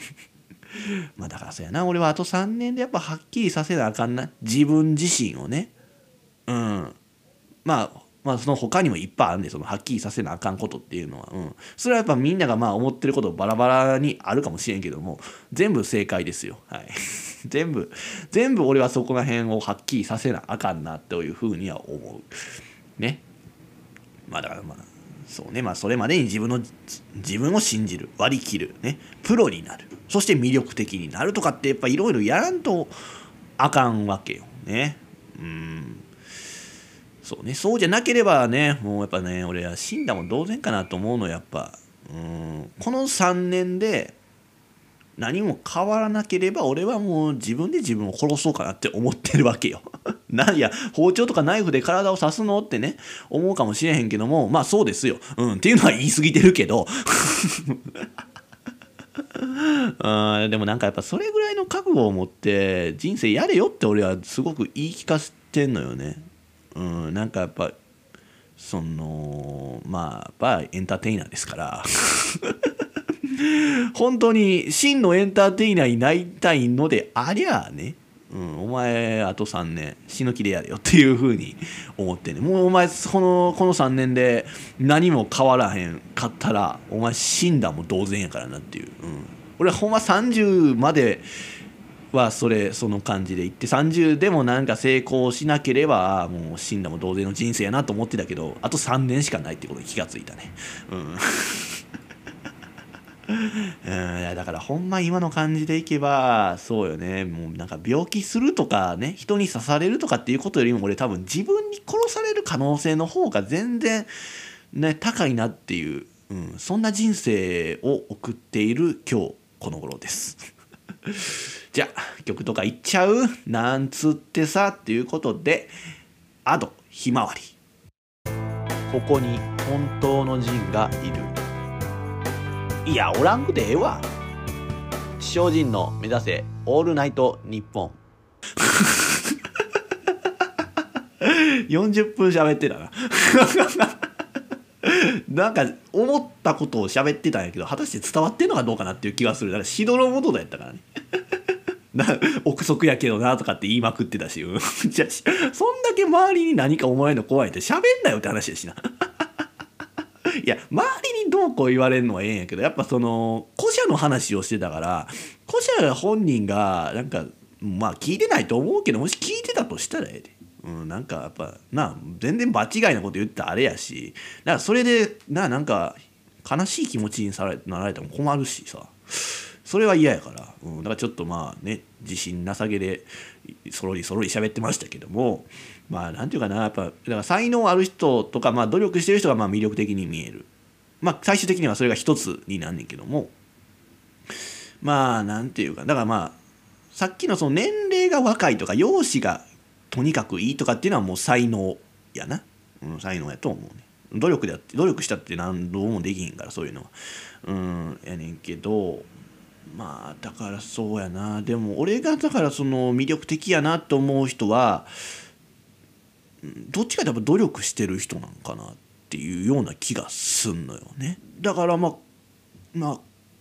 まあだからそうやな。俺はあと3年でやっぱはっきりさせなあかんな。自分自身をね。うん。まあまあその他にもいっぱいあるん。でそのはっきりさせなあかんことっていうのは、うん、それはやっぱみんながまあ思ってることバラバラにあるかもしれんけども全部正解ですよ。はい。全部全部俺はそこら辺をはっきりさせなあかんなというふうには思う。ね。まあだからまあそうね。まあそれまでに自分の自分を信じる。割り切る。ね。プロになる。そして魅力的になるとかってやっぱいろいろやらんとあかんわけよね。うん。そうね。そうじゃなければねもうやっぱね俺は死んだも同然かなと思うのやっぱ。うん。この3年で何も変わらなければ俺はもう自分で自分を殺そうかなって思ってるわけよ。なんや包丁とかナイフで体を刺すのってね思うかもしれへんけどもまあそうですよ。うん。っていうのは言い過ぎてるけど。あでもなんかやっぱそれぐらいの覚悟を持って人生やれよって俺はすごく言い聞かせてんのよね。うん、なんかやっぱそのまあやっぱエンターテイナーですから 本当に真のエンターテイナーになりたいのでありゃあね、うん、お前あと3年死ぬ気でやれよっていうふうに思ってねもうお前このこの3年で何も変わらへんかったらお前死んだも同然やからなっていう、うん、俺ほんま30まではそれその感じでいって30でもなんか成功しなければもう死んだも同然の人生やなと思ってたけどあと3年しかないってことに気がついたね。うん。うんだからほんま今の感じでいけばそうよねもうなんか病気するとかね人に刺されるとかっていうことよりも俺多分自分に殺される可能性の方が全然ね高いなっていう、うん、そんな人生を送っている今日この頃です。じゃあ曲とかいっちゃう？なんつってさっていうことで「アドひまわり」ここに本当の人がいる。いやおらんくてええわ。精進の目指せオールナイトニッポン」40分喋ってたな。なんか思ったことを喋ってたんやけど果たして伝わってんのかどうかなっていう気がする。だからしどろもどだやったからね。な憶測やけどなとかって言いまくってたし、うん、じゃそんだけ周りに何か思われるの怖いって喋んなよって話やしな。いや周りにどうこう言われるのはええんやけどやっぱその古社の話をしてたから古社本人がなんかまあ聞いてないと思うけどもし聞いてたとしたらええで。うん、なんかやっぱな全然場違いなこと言ってあれやしだからそれでななんか悲しい気持ちにされなられても困るしさそれは嫌やから、うん、だからちょっとまあね自信なさげでそろりそろり喋ってましたけどもまあなんていうかなやっぱだから才能ある人とか、まあ、努力してる人がまあ魅力的に見える。まあ最終的にはそれが一つになんねんけども。まあなんていうかだからまあさっきのその年齢が若いとか容姿がとにかくいいとかっていうのはもう才能やな、うん、才能やと思うね。努力でやって努力したって何度もできへんからそういうのは。うんやねんけどまあだからそうやな。でも俺がだからその魅力的やなと思う人はどっちかというと努力してる人なんかなっていうような気がすんのよね。だからまあまあ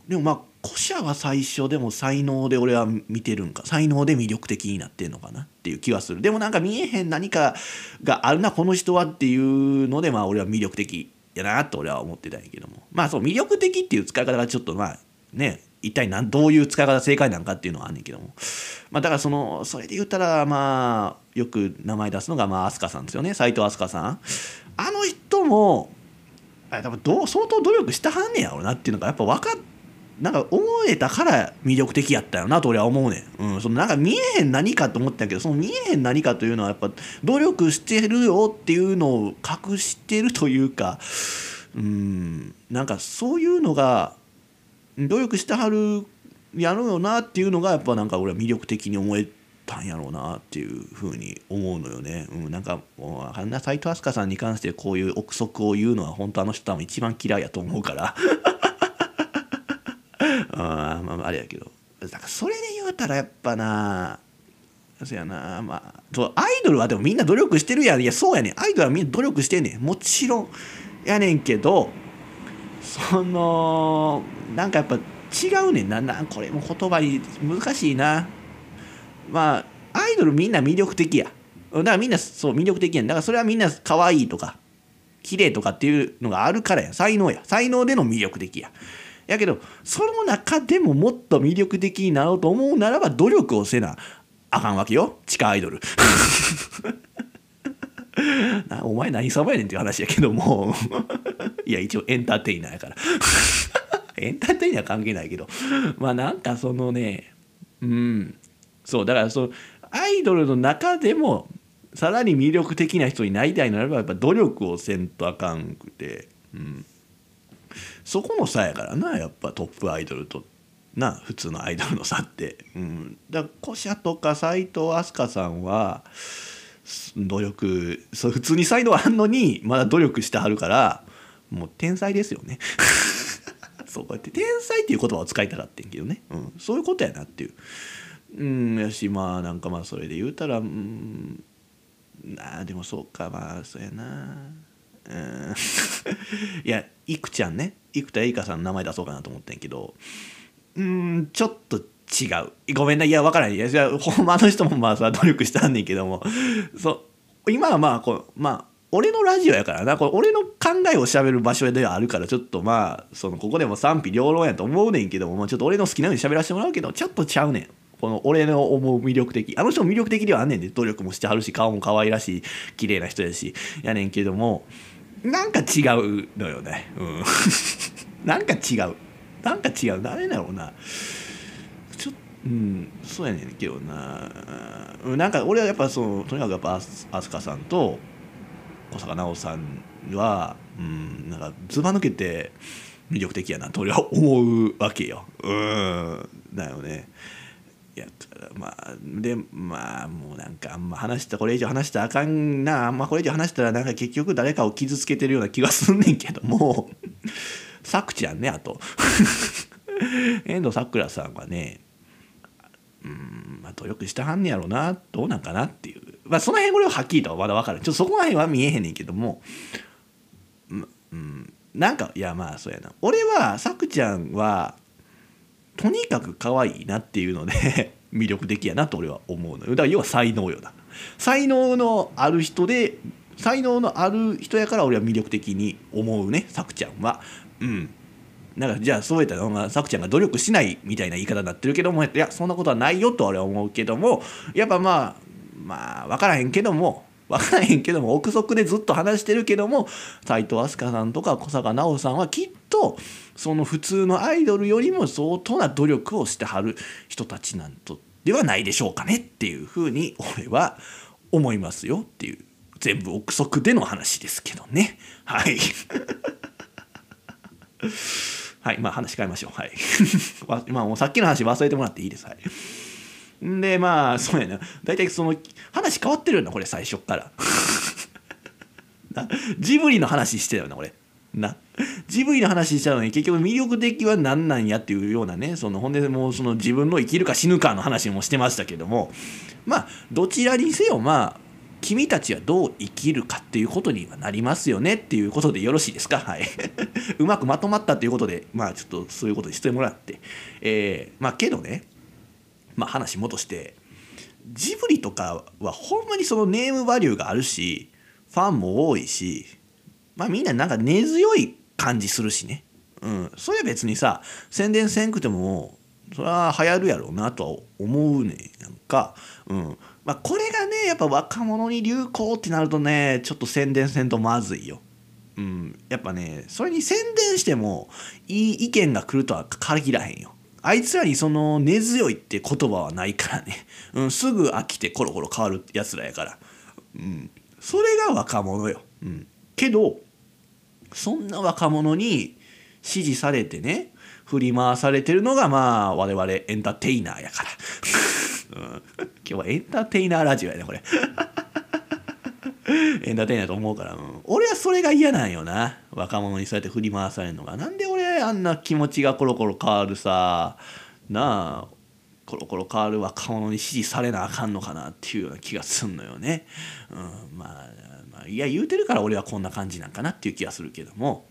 でもまあ古社は最初でも才能で俺は見てるんか。才能で魅力的になってんのかなっていう気はする。でもなんか見えへん何かがあるなこの人はっていうのでまあ俺は魅力的やなと俺は思ってたんやけども。まあそう魅力的っていう使い方がちょっとまあね一体何どういう使い方正解なんかっていうのはあんねんけども。まあだからそのそれで言ったらまあよく名前出すのがまあ飛鳥さんですよね。斎藤飛鳥さん。あの人もあ多分どう相当努力したはんねやろなっていうのがやっぱ分かっなんか思えたから魅力的やったよなと俺は思うねん、うん、そのなんか見えへん何かと思ってたけどその見えへん何かというのはやっぱ努力してるよっていうのを隠してるというかうんなんかそういうのが努力してはるやろうよなっていうのがやっぱなんか俺は魅力的に思えたんやろうなっていうふうに思うのよね。うん、なんかもうあんな斎藤飛鳥さんに関してこういう憶測を言うのは本当あの人多分一番嫌いやと思うから。あまああれやけど。だからそれで言うたらやっぱなそうやなまあそうアイドルはでもみんな努力してるやん。いやそうやねん。アイドルはみんな努力してんねん。もちろんやねんけどそのなんかやっぱ違うねんな。なこれも言葉に難しいな。まあアイドルみんな魅力的や。だからみんなそう魅力的やん。だからそれはみんな可愛いとか綺麗とかっていうのがあるからや。才能や。才能での魅力的や。やけどその中でももっと魅力的になろうと思うならば努力をせなあかんわけよ。地下アイドル。お前何様やねんっていう話やけども。いや一応エンターテイナーやから。エンターテイナー関係ないけど。まあなんかそのねうん。そうだからそのアイドルの中でもさらに魅力的な人になりたいならばやっぱ努力をせんとあかんくて、うん、そこの差やからなやっぱトップアイドルと。な普通のアイドルの差って、うん、だから古社とか斎藤飛鳥さんは努力そう普通に才能あんのにまだ努力してはるからもう天才ですよね。そうこうやって天才っていう言葉を使いたかったんけどね、うん、そういうことやなっていう。うんやしまあなんかまあそれで言うたらうんあでもそうかまあそうやな。うん。いやいくちゃんね。生田絵梨花さんの名前出そうかなと思ってんけどうんちょっと違う。ごめんな。いや分からん。いやほんまの人もまあさ努力したんねんけども。そう今はまあこうまあ俺のラジオやからな。これ俺の考えをしゃべる場所ではあるからちょっとまあそのここでも賛否両論やと思うねんけども、まあ、ちょっと俺の好きなように喋らせてもらうけどちょっとちゃうねん。この俺の思う魅力的あの人も魅力的ではあんねんで。努力もしてはるし顔も可愛らしい綺麗な人やしやねんけども。なんか違うのよね。うん。なんか違う。なんか違う。誰だろうな。うん。そうやねんけどな。なんか俺はやっぱそのとにかくやっぱ飛鳥さんと小坂直さんはうんなんかずば抜けて魅力的やなと俺は思うわけよ。うん。だよね。やからまあでまあもうなんかあんま話したこれ以上話したらあかんな。あんまこれ以上話したらなんか結局誰かを傷つけてるような気がすんねんけども。さくちゃんねあと。遠藤さくらさんはねうんまあ努力してはんねやろなどうなんかなっていう。まあその辺俺ははっきりとはまだ分からん。ちょっとそこら辺は見えへんねんけども。うん。なんかいやまあそうやな。俺はさくちゃんはとにかく可愛いなっていうので 魅力的やなと俺は思うのよ。だから要は才能よな。才能のある人で才能のある人やから俺は魅力的に思うねさくちゃんは。うん。なんかじゃあそうやったら、まあ、さくちゃんが努力しないみたいな言い方になってるけどもいやそんなことはないよと俺は思うけどもやっぱまあまあ分からへんけども 分からへんけども憶測でずっと話してるけども斎藤飛鳥さんとか小坂直さんはきっとその普通のアイドルよりも相当な努力をしてはる人たちなんとではないでしょうかねっていうふうに俺は思いますよっていう全部憶測での話ですけどね。はい。はいまあ話変えましょう。はい。まあもうさっきの話忘れてもらっていいです。はい。んでまあそうやな。大体その話変わってるよなこれ最初っから。なジブリの話してたよな俺な。ジブリの話したのに結局魅力的は何なんやっていうようなねそのほんでもうその自分の生きるか死ぬかの話もしてましたけども。まあどちらにせよまあ君たちはどう生きるかっていうことにはなりますよねっていうことでよろしいですか？はい。うまくまとまったということでまあちょっとそういうことにしてもらって。えー、まあけどねまあ話戻してジブリとかはほんまにそのネームバリューがあるしファンも多いしまあみんななんか根強い感じするしね。うん。それは別にさ宣伝せんくてもそれは流行るやろうなとは思うねなんか。うん。まあこれがねやっぱ若者に流行ってなるとねちょっと宣伝せんとまずいよ。うん、やっぱねそれに宣伝してもいい意見が来るとは限らへんよ。あいつらにその根強いって言葉はないからね、うん、すぐ飽きてコロコロ変わるやつらやから、うん、それが若者よ、うん、けどそんな若者に支持されてね振り回されてるのがまあ我々エンターテイナーやから、今日はエンターテイナーラジオやねこれ。エンターテイナーと思うから、うん、俺はそれが嫌なんよな。若者にそうやって振り回されるのが。なんで俺あんな気持ちがコロコロ変わるさ。なあ。コロコロ変わる若者に支持されなあかんのかなっていうような気がすんのよね、うん、まあまあいや言うてるから俺はこんな感じなんかなっていう気がするけども。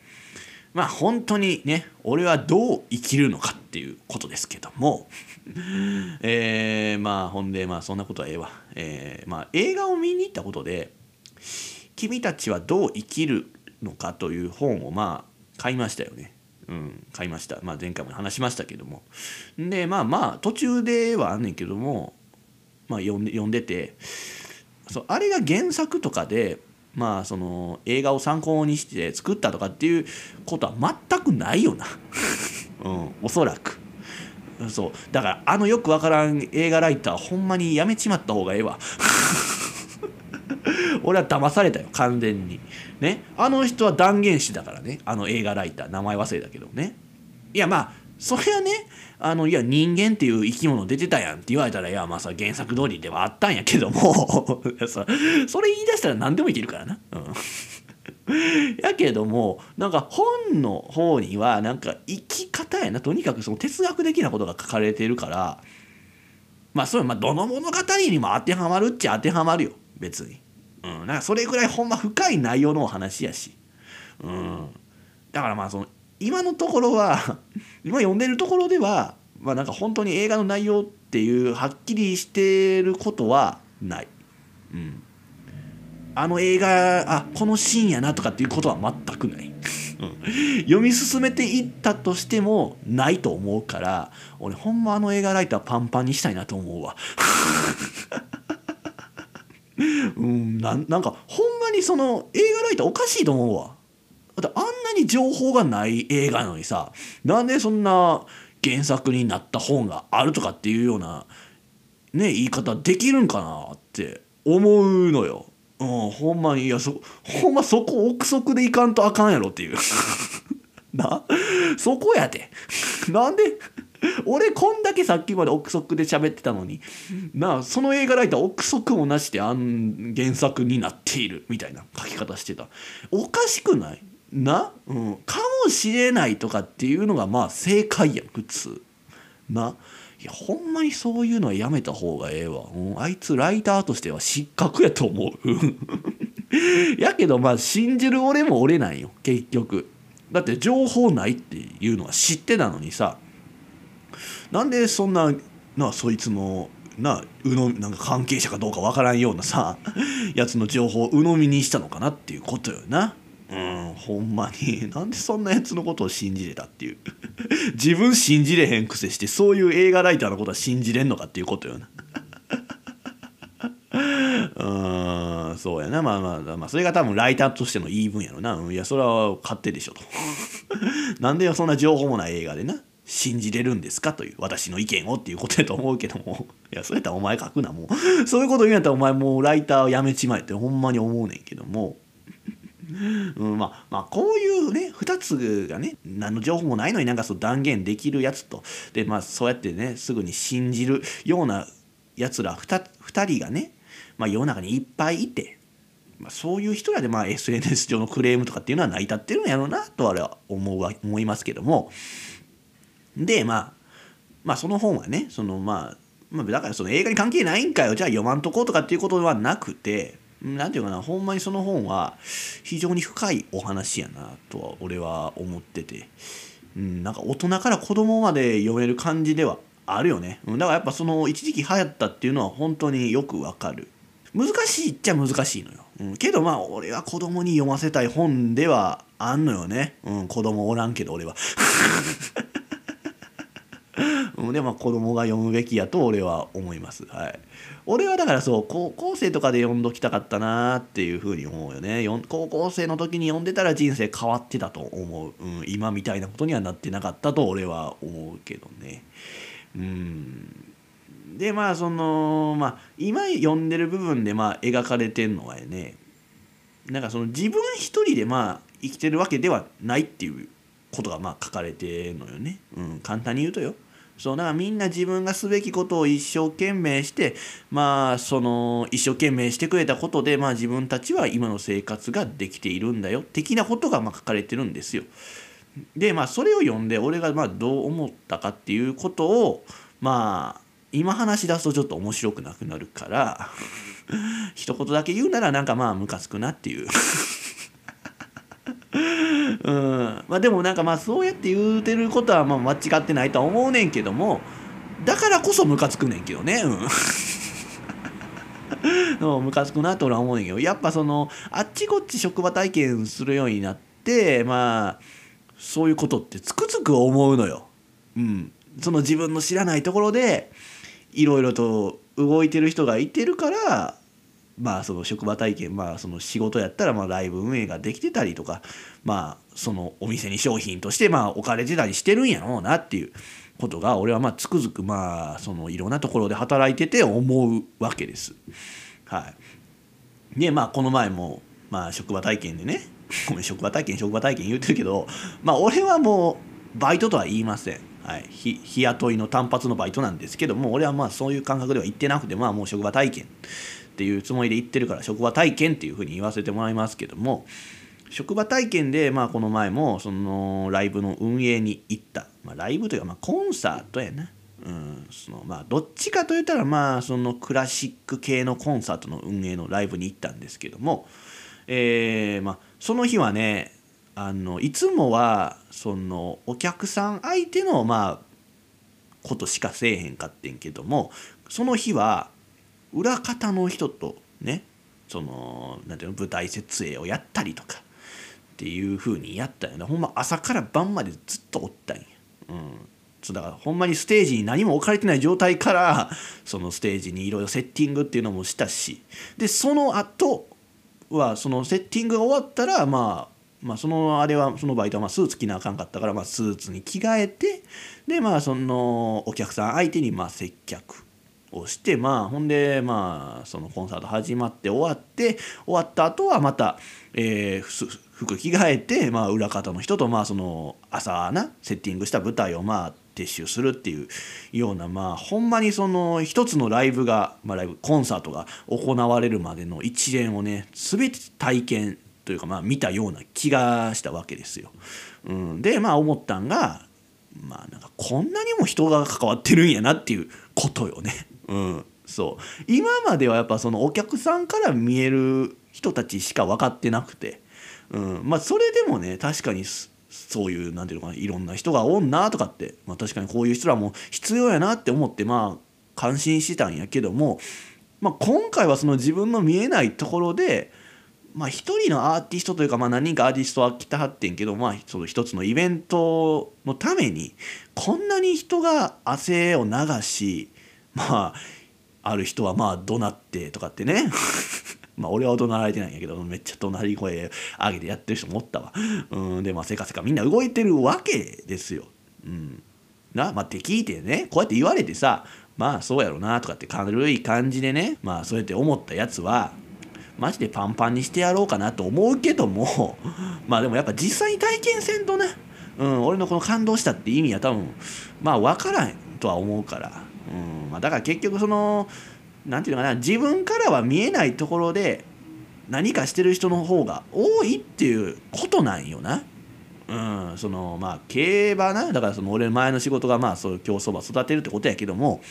まあ本当にね俺はどう生きるのかっていうことですけども えー、まあほんでまあそんなことはええわ、えー、まあ映画を見に行ったことで「君たちはどう生きるのか」という本をまあ買いましたよね。うん、買いました、まあ、前回も話しましたけども。でまあまあ途中ではあんねんけども、まあ、読んで読んでてそうあれが原作とかでまあその映画を参考にして作ったとかっていうことは全くないよな、うん、おそらく。そう。だからあのよくわからん映画ライターほんまにやめちまった方がええわ。俺は騙されたよ完全に。ね。あの人は断言師だからね。あの映画ライター。名前忘れたけどね。いやまあそれはねあのいや人間っていう生き物出てたやんって言われたらいやまあさ原作通りではあったんやけども それ言い出したら何でもいけるからな。うん やけどもなんか本の方にはなんか生き方やなとにかくその哲学的なことが書かれてるからまあそれまあどの物語にも当てはまるっちゃ当てはまるよ別に。うん、なんかそれぐらいほんま深い内容のお話やし。うん、だからまあその今のところは 今読んでるところではまあなんか本当に映画の内容っていうはっきりしてることはない。うん、あの映画あこのシーンやなとかっていうことは全くない。読み進めていったとしてもないと思うから俺ほんまあの映画ライターパンパンにしたいなと思うわ。うんなんなんかほんまにその映画ライターおかしいと思うわ。だってあんなに情報がない映画なのにさなんでそんな原作になった本があるとかっていうようなね言い方できるんかなって思うのよ。うん、ほんまにいやそほんまそこ憶測でいかんとあかんやろっていう。な？そこやでなんで俺こんだけさっきまで憶測で喋ってたのになその映画ライター憶測もなしであん原作になっているみたいな書き方してた。おかしくない？な、うん、かもしれないとかっていうのがまあ正解やん普通。な？いいやほんまにそういうのはやめた方がええわ、うん、あいつライターとしては失格やと思う。やけどまあ信じる俺も俺なんよ結局。だって情報ないっていうのは知ってたのにさ。なんでそんななそいつのなうのなんか関係者かどうかわからんようなさやつの情報を鵜呑みにしたのかなっていうことよな。うんほんまに。なんでそんなやつのことを信じれたっていう。自分信じれへんくせしてそういう映画ライターのことは信じれんのかっていうことよな。うんそうやな。まあまあまあそれが多分ライターとしての言い分やろな、うん、いやそれは勝手でしょと。なんでそんな情報もない映画でな。信じれるんですかという私の意見をっていうことやと思うけども。いやそれやったらお前書くなもう。そういうこと言うんやったらお前もうライターをやめちまえってほんまに思うねんけども。うん、まあまあこういうね2つがね何の情報もないのになんかそう断言できるやつと。でまあそうやってねすぐに信じるようなやつら 2, 2人がね、まあ、世の中にいっぱいいて、まあ、そういう人らでまあ SNS 上のクレームとかっていうのは成り立ってるんやろうなとあれは思うは思いますけども。でまあまあその本はねそのまあまあ、だからその映画に関係ないんかよ。じゃあ読まんとこうとかっていうことはなくて何て言うかなほんまにその本は非常に深いお話やなとは俺は思ってて、うん、なんか大人から子供まで読める感じではあるよね、だからやっぱその一時期流行ったっていうのは本当によくわかる。難しいっちゃ難しいのよ、うん、けどまあ俺は子供に読ませたい本ではあんのよね、うん、子供おらんけど俺は。でも子供が読むべきやと俺は思います。はい。俺はだからそう高校生とかで読んどきたかったなっていうふうに思うよね。高校生の時に読んでたら人生変わってたと思う。うん、今みたいなことにはなってなかったと俺は思うけどね。うん。でまあそのまあ今読んでる部分でまあ描かれてんのはねなんかその自分一人でまあ生きてるわけではないっていうことがまあ書かれてんのよね。うん、簡単に言うとよ。そうだからみんな自分がすべきことを一生懸命してまあその一生懸命してくれたことでまあ自分たちは今の生活ができているんだよ的なことがまあ書かれてるんですよ。でまあそれを読んで俺がまあどう思ったかっていうことをまあ今話し出すとちょっと面白くなくなるから 一言だけ言うならなんかまあムカつくなっていう うん。まあでもなんかまあそうやって言うてることはまあ間違ってないとは思うねんけどもだからこそムカつくねんけどねうん。ムカつくなと俺は思うねんけどやっぱそのあっちこっち職場体験するようになってまあそういうことってつくづく思うのよ。うん、その自分の知らないところでいろいろと動いてる人がいてるからまあその職場体験まあその仕事やったらまあライブ運営ができてたりとかまあそのお店に商品としてまあ置かれてたりしてるんやろうなっていうことが俺はまあつくづくまあそのいろんなところで働いてて思うわけです。はい、でまあこの前もまあ職場体験でね ごめん職場体験職場体験言うてるけどまあ俺はもうバイトとは言いません。はい、日雇いの単発のバイトなんですけども俺はまあそういう感覚では言ってなくてまあもう職場体験っていうつもりで言ってるから職場体験っていうふうに言わせてもらいますけども職場体験で、まあ、この前もそのライブの運営に行った、まあ、ライブというか、まあ、コンサートやな、うん、そのまあどっちかといったらまあそのクラシック系のコンサートの運営のライブに行ったんですけども、えーまあ、その日はねあのいつもはそのお客さん相手のまあことしかせえへんかってんけどもその日は裏方の人とねそのなんていうの舞台設営をやったりとかっていう風にやったよね。ほんま朝から晩までずっとおったんや。うん。そうだからほんまにステージに何も置かれてない状態からそのステージにいろいろセッティングっていうのもしたし。でその後はそのセッティングが終わったらまあまあそのあれはそのバイトはまあスーツ着なあかんかったからまあスーツに着替えてでまあそのお客さん相手にまあ接客。をしてまあほんでまあそのコンサート始まって終わって終わった後はまた、えー、服着替えて、まあ、裏方の人とまあその朝なセッティングした舞台をまあ撤収するっていうようなまあほんまにその一つのライブが、まあ、ライブコンサートが行われるまでの一連をね全て体験というかまあ見たような気がしたわけですよ。うん、でまあ思ったんがまあなんかこんなにも人が関わってるんやなっていうことよね。うん、そう。今まではやっぱそのお客さんから見える人たちしか分かってなくて、うん、まあそれでもね確かにそういうなんていうのかないろんな人がおんなとかって、まあ、確かにこういう人らも必要やなって思ってまあ感心してたんやけども、まあ、今回はその自分の見えないところでまあ一人のアーティストというか、まあ、何人かアーティストは来たはってんけど、まあ、その一つのイベントのためにこんなに人が汗を流しまあある人はまあ怒鳴ってとかってね まあ俺は怒鳴られてないんやけどめっちゃ怒鳴り声上げてやってる人もおったわ。うんでまあせかせかみんな動いてるわけですよ。うん、なまあって聞いてねこうやって言われてさまあそうやろなとかって軽い感じでねまあそうやって思ったやつはマジでパンパンにしてやろうかなと思うけども まあでもやっぱ実際に体験せんとね、うん、俺のこの感動したって意味は多分まあ分からんとは思うから、まあ、だから結局その何て言うのかな自分からは見えないところで何かしてる人の方が多いっていうことなんよな。うん、そのまあ競馬なだからその俺前の仕事がまあそういう競走馬育てるってことやけども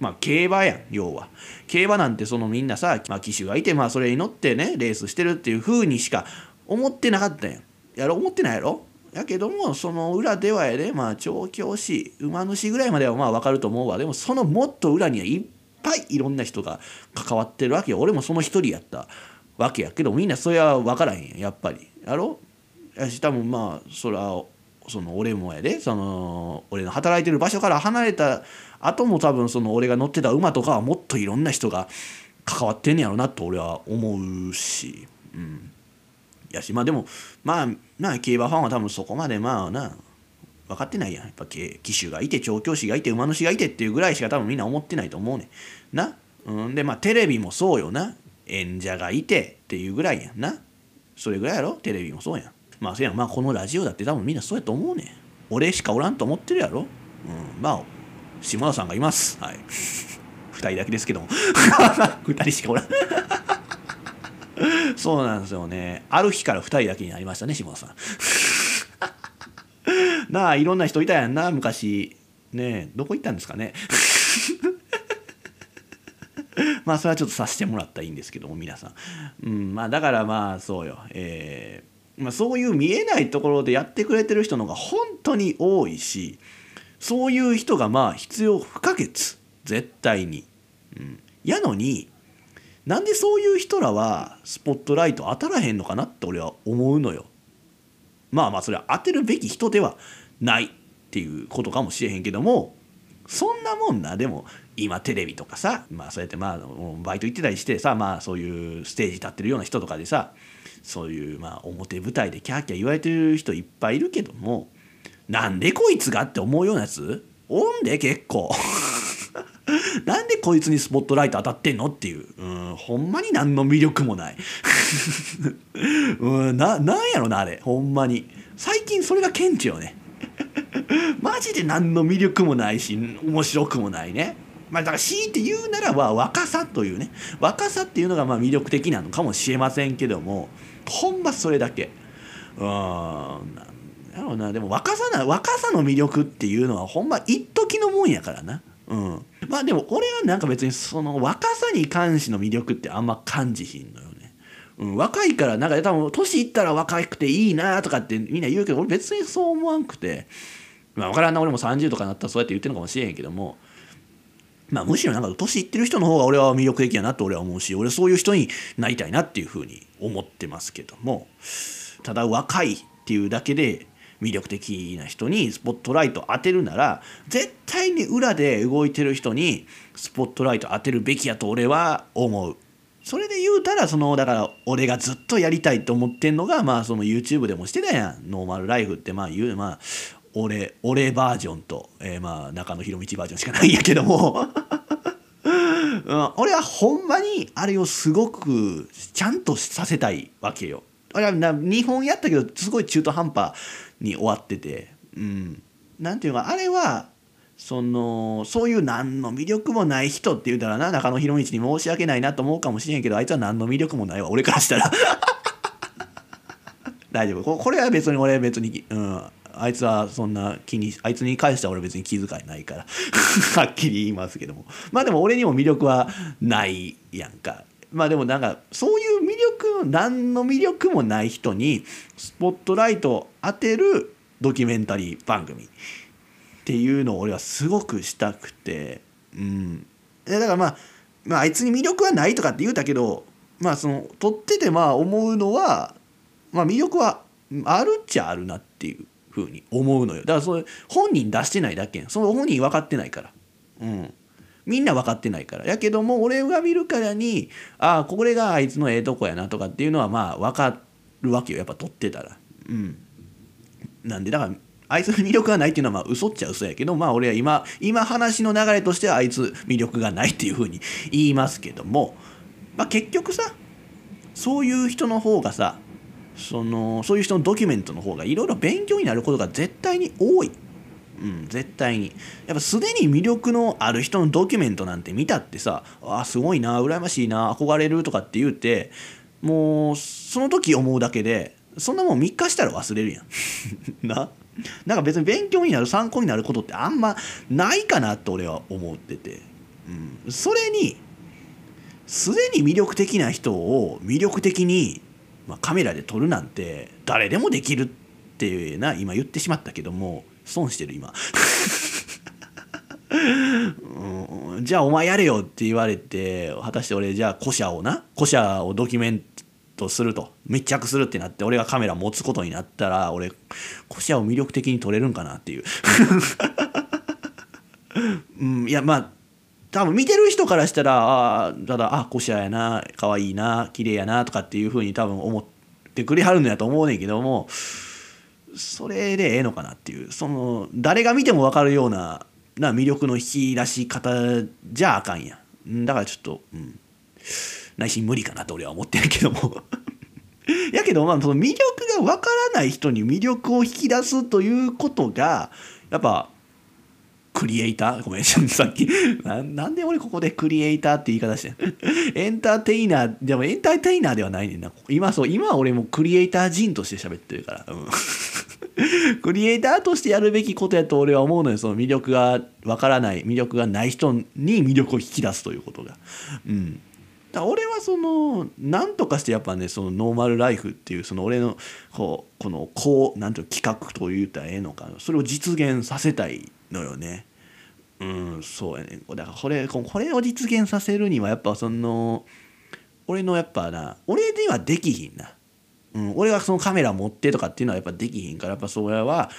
まあ競馬やん要は。競馬なんてそのみんなさ、まあ、騎手がいてまあそれに乗ってねレースしてるっていう風にしか思ってなかったんや。やろ？思ってないやろ？やけどもその裏ではやでまあ調教師馬主ぐらいまではまあ分かると思うわ。でもそのもっと裏にはいっぱいいろんな人が関わってるわけよ。俺もその一人やったわけやけどみんなそれは分からへんややっぱり。やろ？やし多分まあそれはその俺もやでその俺の働いてる場所から離れた後も多分その俺が乗ってた馬とかはもっといろんな人が関わってんねやろなと俺は思うし。うん。やしまあでもまあな競馬ファンは多分そこまでまあな分かってないやん。やっぱ騎手がいて調教師がいて馬主がいてっていうぐらいしか多分みんな思ってないと思うねん。な、うん、でまあテレビもそうよな。演者がいてっていうぐらいやんな。それぐらいやろ？テレビもそうやん。まあせやん。まあこのラジオだって多分みんなそうやと思うねん。俺しかおらんと思ってるやろ、うん、まあ下田さんがいます。はい。2人だけですけども。2人しかおらん。そうなんですよね。ある日から2人だけになりましたね下田さん。なあいろんな人いたやんな昔。ねえどこ行ったんですかね。まあそれはちょっとさせてもらったらいいんですけども皆さん、うん、まあだからまあそうよ。えー、まあ、そういう見えないところでやってくれてる人のが本当に多いしそういう人がまあ必要不可欠。絶対に、うん、やのになんでそういう人らはスポットライト当たらへんのかなって俺は思うのよ。まあまあそれは当てるべき人ではないっていうことかもしれへんけどもそんなもんな。でも今テレビとかさまあそうやってまあバイト行ってたりしてさまあそういうステージ立ってるような人とかでさそういうまあ表舞台でキャーキャー言われてる人いっぱいいるけどもなんでこいつがって思うようなやつ？おんで結構。なんでこいつにスポットライト当たってんのっていう。うんほんまに何の魅力もない。うんななんやろなあれ。ほんまに。最近それが顕著よね。マジで何の魅力もないし面白くもないね。まあだから強いて言うならば若さというね。若さっていうのがまあ魅力的なのかもしれませんけどもほんまそれだけ。うんやろうな。でも若さな若さの魅力っていうのはほんま一時のもんやからな。うん。まあでも俺はなんか別にその若さに関しての魅力ってあんま感じひんのよね、うん、若いからなんか多分年いったら若くていいなとかってみんな言うけど俺別にそう思わんくて。まあ分からんな俺も30とかなったらそうやって言ってるのかもしれへんけども。まあむしろなんか年いってる人の方が俺は魅力的やなと俺は思うし俺そういう人になりたいなっていうふうに思ってますけども。ただ若いっていうだけで魅力的な人にスポットライト当てるなら絶対に裏で動いてる人にスポットライト当てるべきやと俺は思う。それで言うたらそのだから俺がずっとやりたいと思ってんのがまあその YouTube でもしてたやんノーマルライフってまあ言うまあ俺俺バージョンと、えー、まあ中野博道バージョンしかないんやけどもうん、俺はほんまにあれをすごくちゃんとさせたいわけよ。俺は2本やったけどすごい中途半端に終わってて、うん、なんていうかあれはそのそういう何の魅力もない人って言うたらな中野博道に申し訳ないなと思うかもしれんけどあいつは何の魅力もないわ。俺からしたら。大丈夫。これは別に俺別に、うん、あいつはそんな気にあいつに関しては俺別に気遣いないから。はっきり言いますけども。まあでも俺にも魅力はないやんか。まあでもなんかそういう力何の魅力もない人にスポットライトを当てるドキュメンタリー番組っていうのを俺はすごくしたくて。うん。だからまあ、まあ、あいつに魅力はないとかって言うたけどまあその撮っててまあ思うのはまあ魅力はあるっちゃあるなっていうふうに思うのよ。だからそれ本人出してないだけその本人分かってないから。うん。みんな分かってないから。やけども俺が見るからにああこれがあいつのええとこやなとかっていうのはまあ分かるわけよ。やっぱ撮ってたら。うん。なんでだからあいつの魅力がないっていうのはまあ嘘っちゃ嘘やけどまあ俺は今今話の流れとしてはあいつ魅力がないっていうふうに言いますけども。まあ結局さそういう人の方がさそのそういう人のドキュメントの方がいろいろ勉強になることが絶対に多い。うん、絶対に。やっぱすでに魅力のある人のドキュメントなんて見たってさあすごいな羨ましいな憧れるとかって言うてもうその時思うだけでそんなもん3日したら忘れるやん。な？なんか別に勉強になる参考になることってあんまないかなって俺は思ってて、うん、それにすでに魅力的な人を魅力的に、まあ、カメラで撮るなんて誰でもできるっていうな今言ってしまったけども損してる今、うん、じゃあお前やれよって言われて果たして俺じゃあ古社をな古社をドキュメントすると密着するってなって俺がカメラ持つことになったら俺古社を魅力的に撮れるんかなっていう。うん、いやまあ多分見てる人からしたらああただあ古社やな可愛いな綺麗やなとかっていうふうに多分思ってくれはるんやと思うねんけどもそれでええのかなっていうその誰が見ても分かるようなな魅力の引き出し方じゃあかんやん。だからちょっと、うん、内心無理かなと俺は思ってるけども。やけどまあその魅力が分からない人に魅力を引き出すということがやっぱクリエイター？ごめんさっき。ななんで俺ここでクリエイターって言い方して エンターテイナーでもエンターテイナーではないねんな。今そう今は俺もクリエイター人として喋ってるから、うん。クリエイターとしてやるべきことやと俺は思うのよ。その魅力がわからない魅力がない人に魅力を引き出すということが。うん。だ俺はその何とかしてやっぱねそのノーマルライフっていうその俺のこうこのこうなんていう企画と言ったらええのかそれを実現させたいのよね。うん。そうやねだからこれこれを実現させるにはやっぱその俺のやっぱな俺にはできひんな。うん、俺がそのカメラ持ってとかっていうのはやっぱできひんからやっぱそれは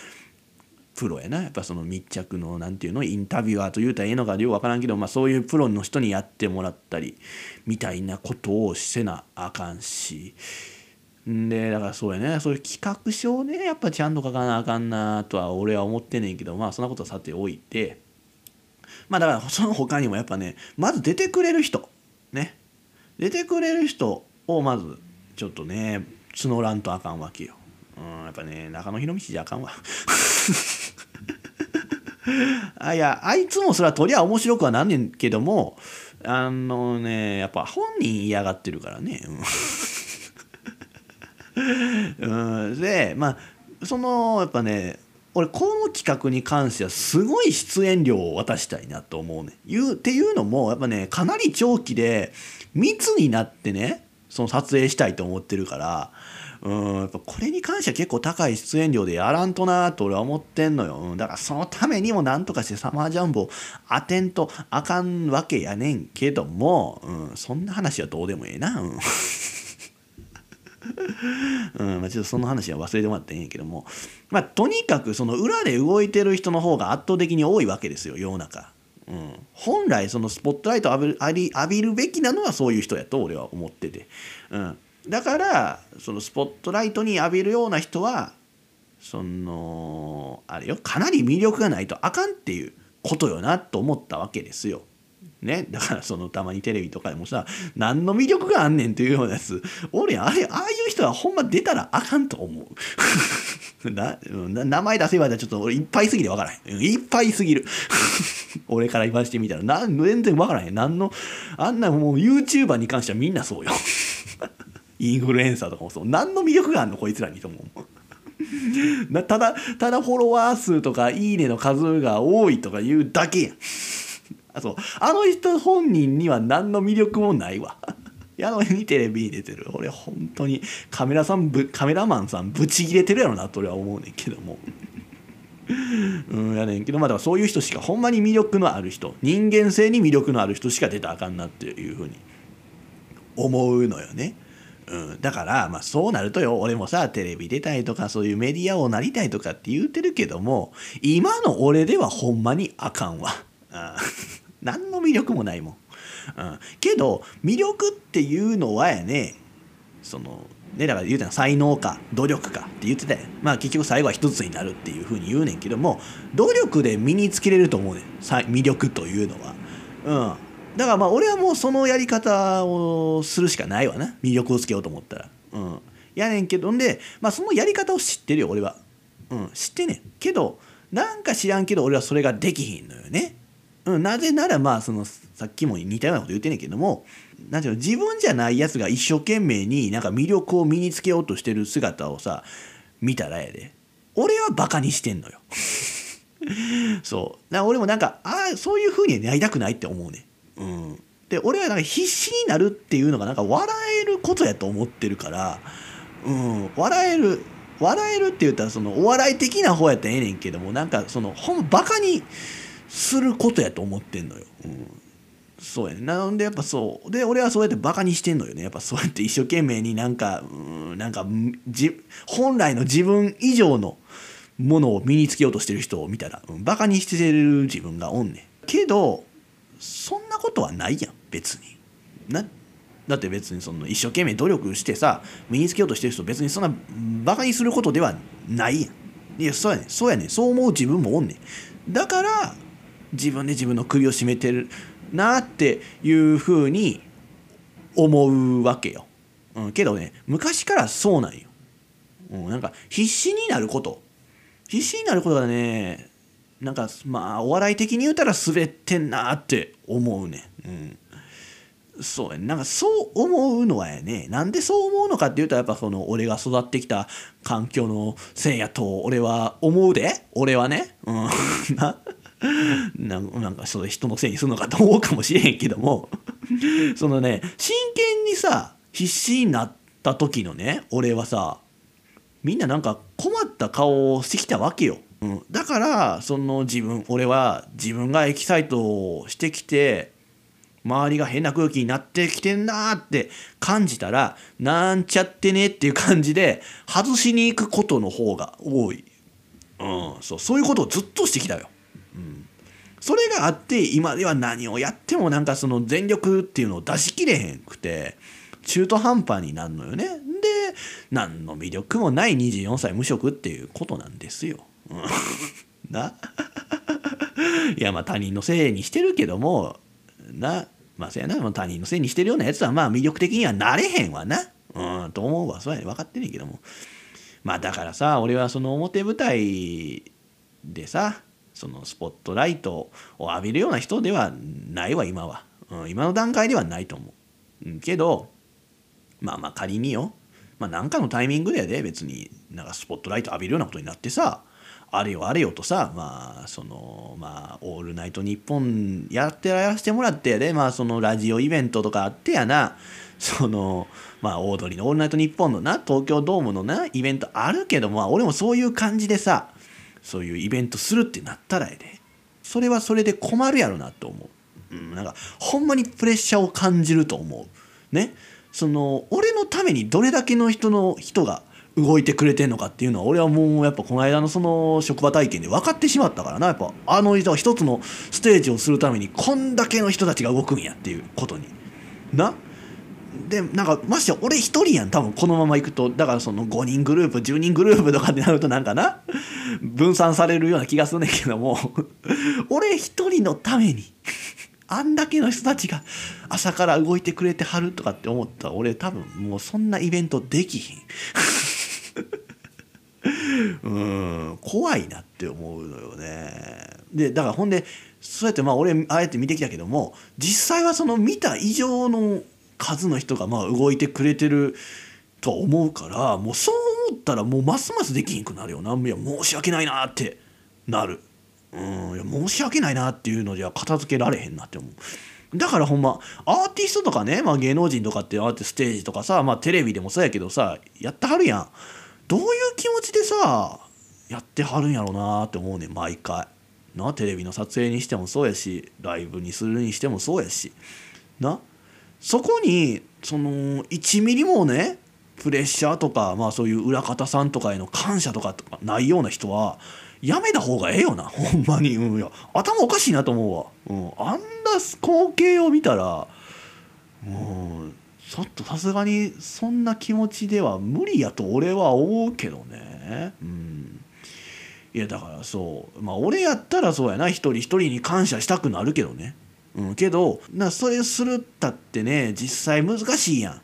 プロやな。やっぱその密着のなんていうのインタビュアーと言うたらええのかよう分からんけど、まあ、そういうプロの人にやってもらったりみたいなことをせなあかんし。んでだからそうやねそういう企画書をねやっぱちゃんと書かなあかんなとは俺は思ってんねんけどまあそんなことはさておいてまあだからその他にもやっぱねまず出てくれる人ね出てくれる人をまずちょっとね募らんとあかんわけよ。うん、やっぱね中野博道じゃあかんわ。あいやあいつもそれはとりゃ面白くはなんねんけどもあのねやっぱ本人嫌がってるからね。うん、でまあそのやっぱね俺この企画に関してはすごい出演料を渡したいなと思うね。いうっていうのもやっぱねかなり長期で密になってねその撮影したいと思ってるからうんやっぱこれに関しては結構高い出演料でやらんとなと俺は思ってんのよ、うん、だからそのためにもなんとかしてサマージャンボ当てんとあかんわけやねんけども、うん、そんな話はどうでもええな。うん。うんまあ、ちょっとその話は忘れてもらっていいんやけども、まあ、とにかくその裏で動いてる人の方が圧倒的に多いわけですよ世の中。うん、本来そのスポットライト浴び浴びるべきなのはそういう人やと俺は思ってて、うん、だからそのスポットライトに浴びるような人はそのあれよかなり魅力がないとあかんっていうことよなと思ったわけですよ。ね、だからそのたまにテレビとかでもさ何の魅力があんねんっていうようなやつ。俺あれああいう人はほんま出たらあかんと思う。な名前出せばじゃちょっと俺いっぱいすぎて分からへん。いっぱいすぎる。俺から言わしてみたら。な全然分からへん。何のあんなもう YouTuber に関してはみんなそうよ。インフルエンサーとかもそう。何の魅力があんの？こいつらにと思う。ただただフォロワー数とかいいねの数が多いとか言うだけやん。あ そう。あの人本人には何の魅力もないわ。やのにテレビに出てる。俺本当にカメラさんカメラマンさんブチギレてるやろなと俺は思うねんけども。うんやねんけど。まあだからそういう人しかほんまに魅力のある人。人間性に魅力のある人しか出たらあかんなっていうふうに。思うのよね。うん、だからまあそうなるとよ。俺もさテレビ出たいとかそういうメディアをなりたいとかって言うてるけども今の俺ではほんまにあかんわ。何の魅力もないもん。うん、けど魅力っていうのはやねそのねだから言うてた才能か努力かって言ってたやんまあ結局最後は一つになるっていうふうに言うねんけども努力で身につけれると思うねん魅力というのは。うんだからまあ俺はもうそのやり方をするしかないわな魅力をつけようと思ったら。うん、やねんけどんで、まあ、そのやり方を知ってるよ俺は。うん、知ってねんけどなんか知らんけど俺はそれができひんのよね。うん、なぜならまあそのさっきも似たようなこと言ってんねんけどもなんていうの自分じゃないやつが一生懸命になんか魅力を身につけようとしてる姿をさ見たらやで。俺はバカにしてんのよ。そう。だから俺もなんかああそういうふうになりたくないって思うねうん、で俺はなんか必死になるっていうのがなんか笑えることやと思ってるから、うん、笑える笑えるって言ったらそのお笑い的な方やったらええねんけどもなんかそのほんバカにすることやと思ってんのよ。うんそうやね。なのでやっぱそう。で俺はそうやってバカにしてんのよね。やっぱそうやって一生懸命になんかうんなんかじ本来の自分以上のものを身につけようとしてる人を見たら、うん、バカにしてる自分がおんねん。けどそんなことはないやん。別に。なだって別にその一生懸命努力してさ身につけようとしてる人別にそんなバカにすることではないやん。いやそうやねん。そうやねん。そう思う自分もおんねん。だから自分で自分の首を絞めてるなっていうふうに思うわけよ、うん、けどね昔からそうなんよ、うん、なんか必死になること。必死になることがねなんかまあお笑い的に言うたら滑ってんなって思うねうん。そうやなんかそう思うのはやね。なんでそう思うのかっていうとやっぱその俺が育ってきた環境のせいやと俺は思うで。俺はね。うん。なんかその人のせいにするのかと思うかもしれへんけども そのね真剣にさ必死になった時のね俺はさみんななんか困った顔をしてきたわけよ。うん、だからその自分俺は自分がエキサイトをしてきて周りが変な空気になってきてんなって感じたらなんちゃってねっていう感じで外しに行くことの方が多い、うん、そうそういうことをずっとしてきたよ。それがあって今では何をやってもなんかその全力っていうのを出しきれへんくて中途半端になるのよね。で何の魅力もない24歳無職っていうことなんですよ。な。いやまあ他人のせいにしてるけどもな。まあそやな。他人のせいにしてるようなやつはまあ魅力的にはなれへんわな。うんと思うわ。そうやね。分かってねんけども。まあだからさ俺はその表舞台でさそのスポットライトを浴びるような人ではないわ今は、うん、今の段階ではないと思う、うん、けどまあまあ仮によ。まあ何かのタイミングでやで別になんかスポットライト浴びるようなことになってさあれよあれよとさまあそのまあ「オールナイトニッポン」やってやらせてもらってやでまあそのラジオイベントとかあってやな。そのまあオードリーの「オールナイトニッポン」のな東京ドームのなイベントあるけどまあ俺もそういう感じでさそういうイベントするってなったらやで。それはそれで困るやろなと思う、うん、なんかほんまにプレッシャーを感じると思う。ね？その俺のためにどれだけの人の人が動いてくれてんのかっていうのは俺はもうやっぱこの間のその職場体験で分かってしまったからな。やっぱあの人は一つのステージをするためにこんだけの人たちが動くんやっていうことに。な？でなんかまして俺一人やん多分このままいくと。だからその5人グループ10人グループとかってなるとなんかな。分散されるような気がするねんけども。俺一人のためにあんだけの人たちが朝から動いてくれてはるとかって思ったら俺多分もうそんなイベントできひん。うん怖いなって思うのよね。でだからほんでそうやってまあ俺あえて見てきたけども実際はその見た以上の数の人がまあ動いてくれてると思うからもうそう思ったらもうますますできんくなるよな。いや申し訳ないなってなる。うんいや申し訳ないなっていうのじゃ片付けられへんなって思う。だからほんまアーティストとかね、まあ、芸能人とかってああってステージとかさ、まあ、テレビでもそうやけどさやってはるやん。どういう気持ちでさやってはるんやろうなって思うね毎回。なテレビの撮影にしてもそうやしライブにするにしてもそうやし。なそこにその1ミリもねプレッシャーとか、まあ、そういう裏方さんとかへの感謝とかないような人はやめた方がええよな ほんまに、うん、いや頭おかしいなと思うわ、うん、あんな光景を見たらうんちょっとさすがにそんな気持ちでは無理やと俺は思うけどね。うん。いやだからそう。まあ俺やったらそうやな。一人一人に感謝したくなるけどね。うんけどなそれするったってね実際難しいや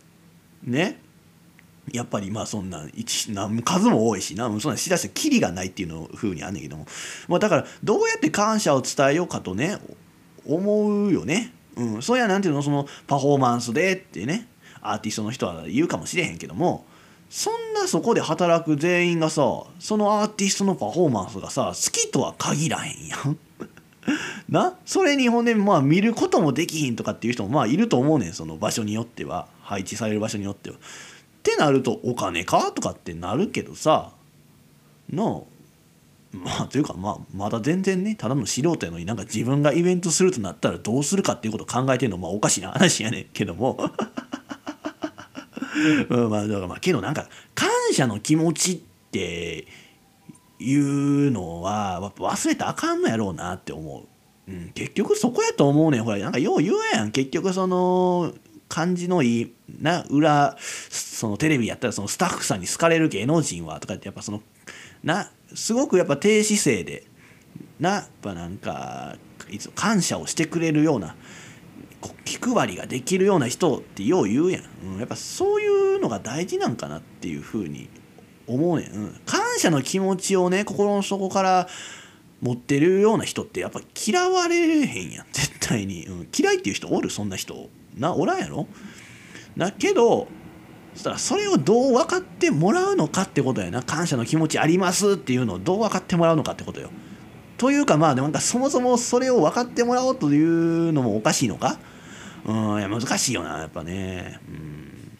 ん。ね？やっぱりまあそんなな数も多いしなそんなしだしてキリがないっていうのふうにあんねんけども、まあ、だからどうやって感謝を伝えようかとね思うよね。うん、そうやなんていうの？そのパフォーマンスでってねアーティストの人は言うかもしれへんけども。そんなそこで働く全員がさそのアーティストのパフォーマンスがさ好きとは限らへんやん。な？それにほんでまあ見ることもできひんとかっていう人もまあいると思うねんその場所によっては。配置される場所によっては。ってなるとお金かとかってなるけどさ。のまあというかまあまだ全然ねただの素人やのになんか自分がイベントするとなったらどうするかっていうことを考えてるのまあおかしな話やねんけども。うんまあだからまあけどなんか感謝の気持ちっていうのは忘れたあかんのやろうなって思う。うん、結局そこやと思うねん。ほらなんかよう言うやん。結局その感じのいいな裏そのテレビやったらそのスタッフさんに好かれる芸能人はとかってやっぱそのなすごくやっぱ低姿勢でなやっぱなんかいつ感謝をしてくれるような気配りができるような人ってよう言うやん、うん、やっぱそういうのが大事なんかなっていうふうに思うね、うん、感謝の気持ちをね心の底から持ってるような人ってやっぱ嫌われへんやん。絶対に、うん、嫌いっていう人おるそんな人。なおらんやろ。だけどそしたらそれをどう分かってもらうのかってことやな。感謝の気持ちありますっていうのをどう分かってもらうのかってことよ。というかまあでもなんかそもそもそれを分かってもらおうというのもおかしいのか。うん。いや難しいよなやっぱね。うん。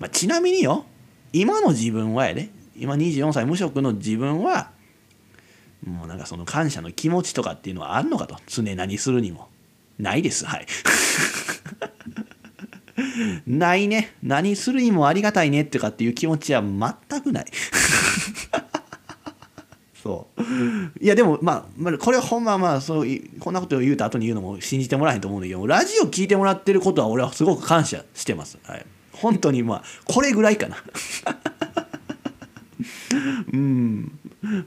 まあ、ちなみによ。今の自分はやで。今24歳無職の自分はもうなんかその感謝の気持ちとかっていうのはあるのかと常何するにもないですはい ないね。何するにもありがたいねってかっていう気持ちは全くない。そう。いやでも、まあ、まあ、これほんままあそうこんなことを言うた後に言うのも信じてもらえへんと思うんだけどラジオ聞いてもらってることは俺はすごく感謝してます。はい、本当にまあこれぐらいかな。うん。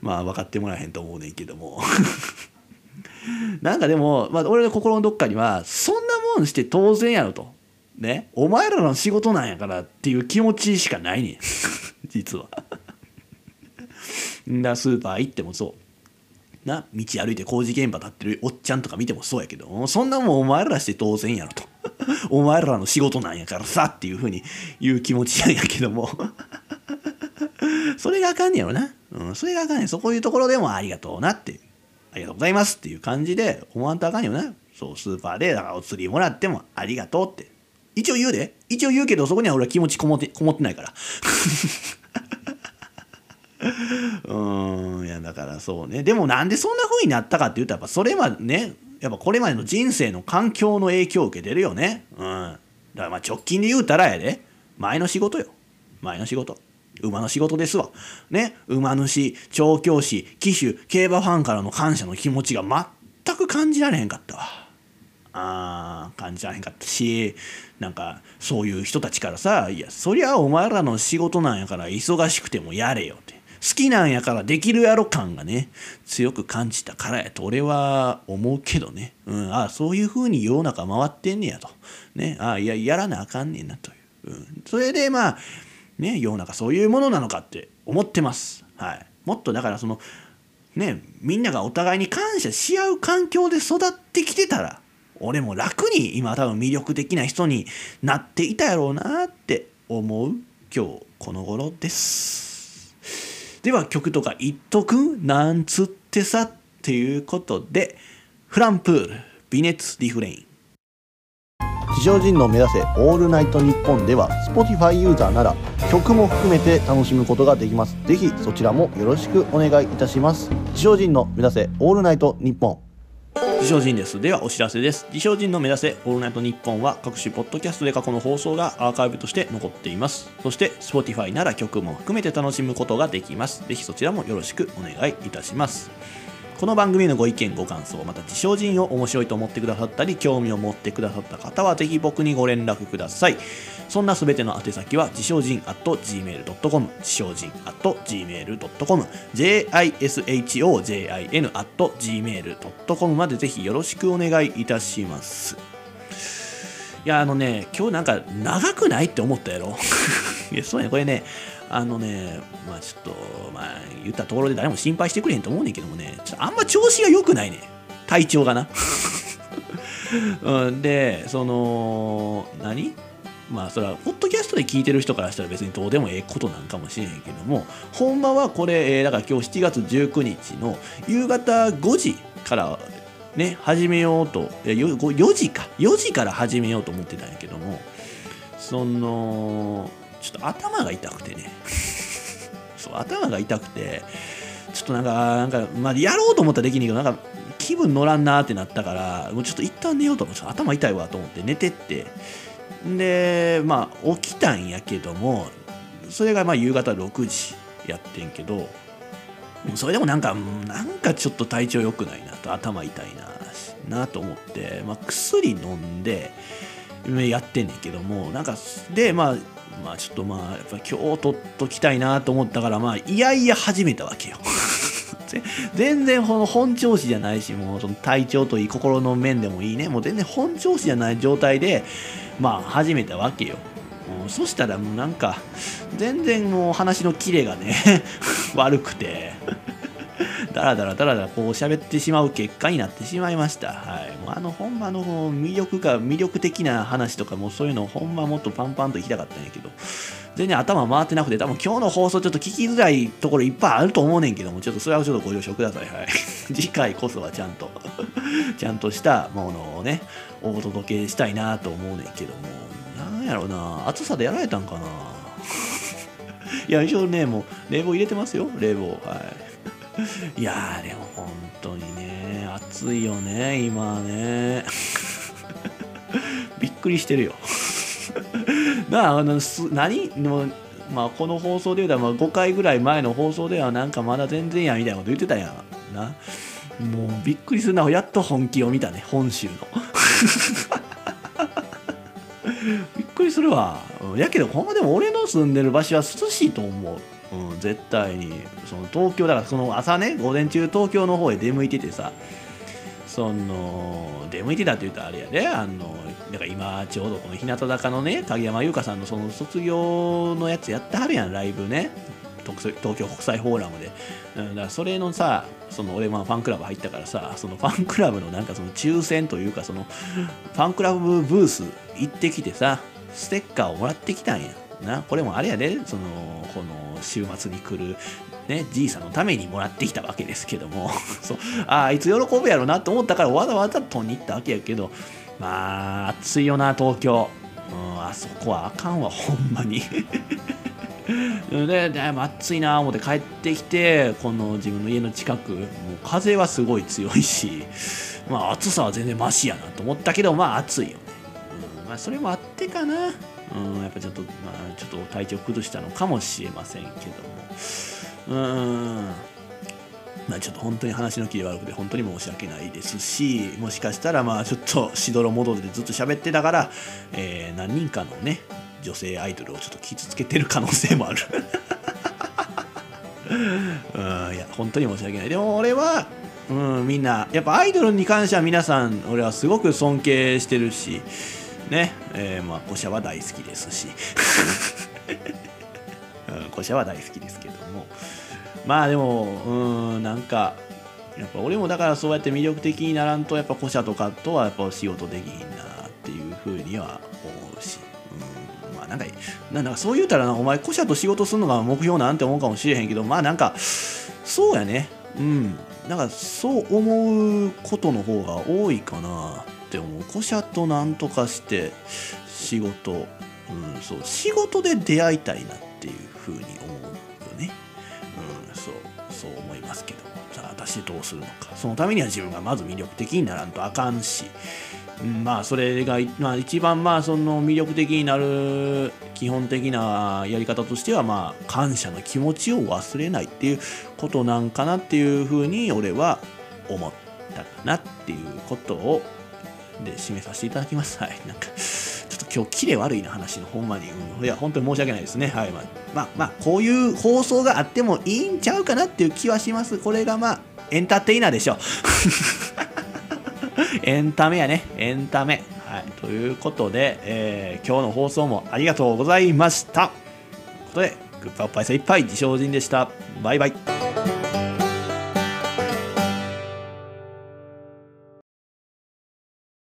まあ分かってもらえへんと思うねんけども。なんかでも、まあ、俺の心のどっかにはそんなもんして当然やろと。ね？お前らの仕事なんやからっていう気持ちしかないねん。実は。だスーパー行ってもそう。な道歩いて工事現場立ってるおっちゃんとか見てもそうやけど。そんなもんお前らして当然やろと。お前らの仕事なんやからさっていうふうに言う気持ちなんやけども。それがあかんねやろな、うん、それがあかんねん。そこいうところでもありがとうなって。ありがとうございますっていう感じで思わんとあかんよな。そうスーパーでだからお釣りもらってもありがとうって。一応言うで。一応言うけどそこには俺は気持ちこもってこもってないから。うんいやだからそうね。でもなんでそんな風になったかって言うとやっぱそれはねやっぱこれまでの人生の環境の影響を受けてるよね。うん。だからまあ直近で言うたらやで。前の仕事よ。前の仕事。馬の仕事ですわ。ね。馬主調教師騎手競馬ファンからの感謝の気持ちが全く感じられへんかったわ。あ感じられへんかった。しなんかそういう人たちからさ「いやそりゃお前らの仕事なんやから忙しくてもやれよ」って。好きなんやからできるやろ感がね強く感じたからやと俺は思うけどね、うん、ああそういう風に世の中回ってんねやと、ね、ああいややらなあかんねんなという、うん、それでまあね世の中そういうものなのかって思ってます、はい、もっとだからそのねみんながお互いに感謝し合う環境で育ってきてたら俺も楽に今多分魅力的な人になっていたやろうなって思う今日この頃です。では曲とか言っとく？なんつってさ？っていうことでフランプール微熱リフレイン。地上人の目指せオールナイトニッポンでは Spotify ユーザーなら曲も含めて楽しむことができますぜひそちらもよろしくお願いいたします地上人の目指せオールナイトニッポン自称人です。ではお知らせです。自称人の目指せオールナイトニッポンは各種ポッドキャストで過去の放送がアーカイブとして残っています。そして Spotify なら曲も含めて楽しむことができます。ぜひそちらもよろしくお願いいたします。この番組のご意見ご感想また自称人を面白いと思ってくださったり興味を持ってくださった方はぜひ僕にご連絡ください。そんなすべての宛先は自称人 at gmail.com 自称人 at gmail.com jishojin at gmail.com までぜひよろしくお願いいたします。いやあのね今日なんか長くないって思ったやろ？いやそうやねこれねあのねまあちょっとまあ言ったところで誰も心配してくれへんと思うねんけどもねちょっとあんま調子が良くないね体調がな、うん、でその何？まあそれはポッドキャストで聞いてる人からしたら別にどうでもええことなんかもしれへんけどもほんまはこれ、えーだから今日7月19日の夕方5時からね始めようと4時か。4時から始めようと思ってたんやけどもそのちょっと頭が痛くてね。そう頭が痛くてちょっとなんかなんか、まあ、やろうと思ったらできんけどなんか気分乗らんなってなったからもうちょっと一旦寝ようと思って頭痛いわと思って寝てって。でまあ起きたんやけどもそれがまあ夕方6時やってんけどそれでもなんかなんかちょっと体調良くないなと頭痛いななと思って、まあ、薬飲んでやってんねんけどもなんかでまあまあちょっとまあやっぱ今日取っときたいなと思ったからまあいやいや始めたわけよ。全然この本調子じゃないしもうその体調といい心の面でもいいね。もう全然本調子じゃない状態でまあ始めたわけよ。そしたらもうなんか全然もう話のキレがね 悪くて。だらだらだらだらこう喋ってしまう結果になってしまいました。はい。もうあの、ほんまの魅力が、魅力的な話とかもそういうのほんまもっとパンパンと行きたかったんやけど、全然頭回ってなくて、多分今日の放送ちょっと聞きづらいところいっぱいあると思うねんけども、ちょっとそれはちょっとご了承ください。はい。次回こそはちゃんと、ちゃんとしたものをね、お届けしたいなと思うねんけども、なんやろな、暑さでやられたんかな。いや、一応ね、もう冷房入れてますよ、冷房。はい。いやーでも本当にね暑いよね今ね。びっくりしてるよ。なああのす何？のまあこの放送で言うたらまあ5回ぐらい前の放送ではなんかまだ全然やみたいなこと言ってたやん。な。もうびっくりするなやっと本気を見たね本州の。びっくりするわ。やけどほんまでも俺の住んでる場所は涼しいと思う。うん、絶対に。その東京だからその朝ね午前中東京の方へ出向いててさその出向いてたって言ったらあれやであのだから今ちょうどこの日向坂のね影山優香さんのその卒業のやつやってはるやんライブね。東東京国際フォーラムで、うん、だからそれのさその俺まあファンクラブ入ったからさそのファンクラブのなんかその抽選というかそのファンクラブブース行ってきてさステッカーをもらってきたんや。な。これもあれやでそのこの週末に来るね、じいさんのためにもらってきたわけですけども。そう。あいつ喜ぶやろなと思ったからわざわざ取りに行ったわけやけどまあ暑いよな東京、うん、あそこはあかんわほんまに。ででも暑いな思って帰ってきてこの自分の家の近く。もう風はすごい強いしまあ暑さは全然マシやなと思ったけどまあ暑いよね、うんまあ、それもあってかな。うん、やっぱちょっと、まあ、ちょっと体調崩したのかもしれませんけども、うん、まあ、ちょっと本当に話の切り悪くて本当に申し訳ないですし、もしかしたら、まあ、ちょっとしどろもどろでずっと喋ってたから、えー何人かのね、女性アイドルをちょっと傷つけてる可能性もある。うん、いや、本当に申し訳ない。でも俺は、うん、みんな、やっぱアイドルに関しては皆さん、俺はすごく尊敬してるし、ね、えー、まあ、古社は大好きですし、うん、古社は大好きですけども、まあでも、うん、なんか、やっぱ俺もだからそうやって魅力的にならんと、やっぱ古社とかとはやっぱ仕事できひんなっていうふうには思うし、うん、まあなんかなんかそう言うたらなお前古社と仕事するのが目標なんて思うかもしれへんけどまあなんかそうやね。うんなんかそう思うことの方が多いかな。って思う古社となんとかして仕事、うん、そう仕事で出会いたいなっていうふうに思うよね、うん、そうそう思いますけど。さあ私どうするのか。そのためには自分がまず魅力的にならんとあかんし。まあそれが、まあ、一番まあその魅力的になる基本的なやり方としてはまあ感謝の気持ちを忘れないっていうことなんかなっていうふうに俺は思ったかなっていうことをで締めさせていただきます。はい。なんか、ちょっと今日キレ悪いな話のほんまに。うん、いや、本当に申し訳ないですね。はい。まあ、まあ、こういう放送があってもいいんちゃうかなっていう気はします。これがまあ、エンターテイナーでしょう。エンタメやね。エンタメ。はい。ということで、えー、今日の放送もありがとうございました。ということで、グッバイおっぱい精いっぱい、自称人でした。バイバイ。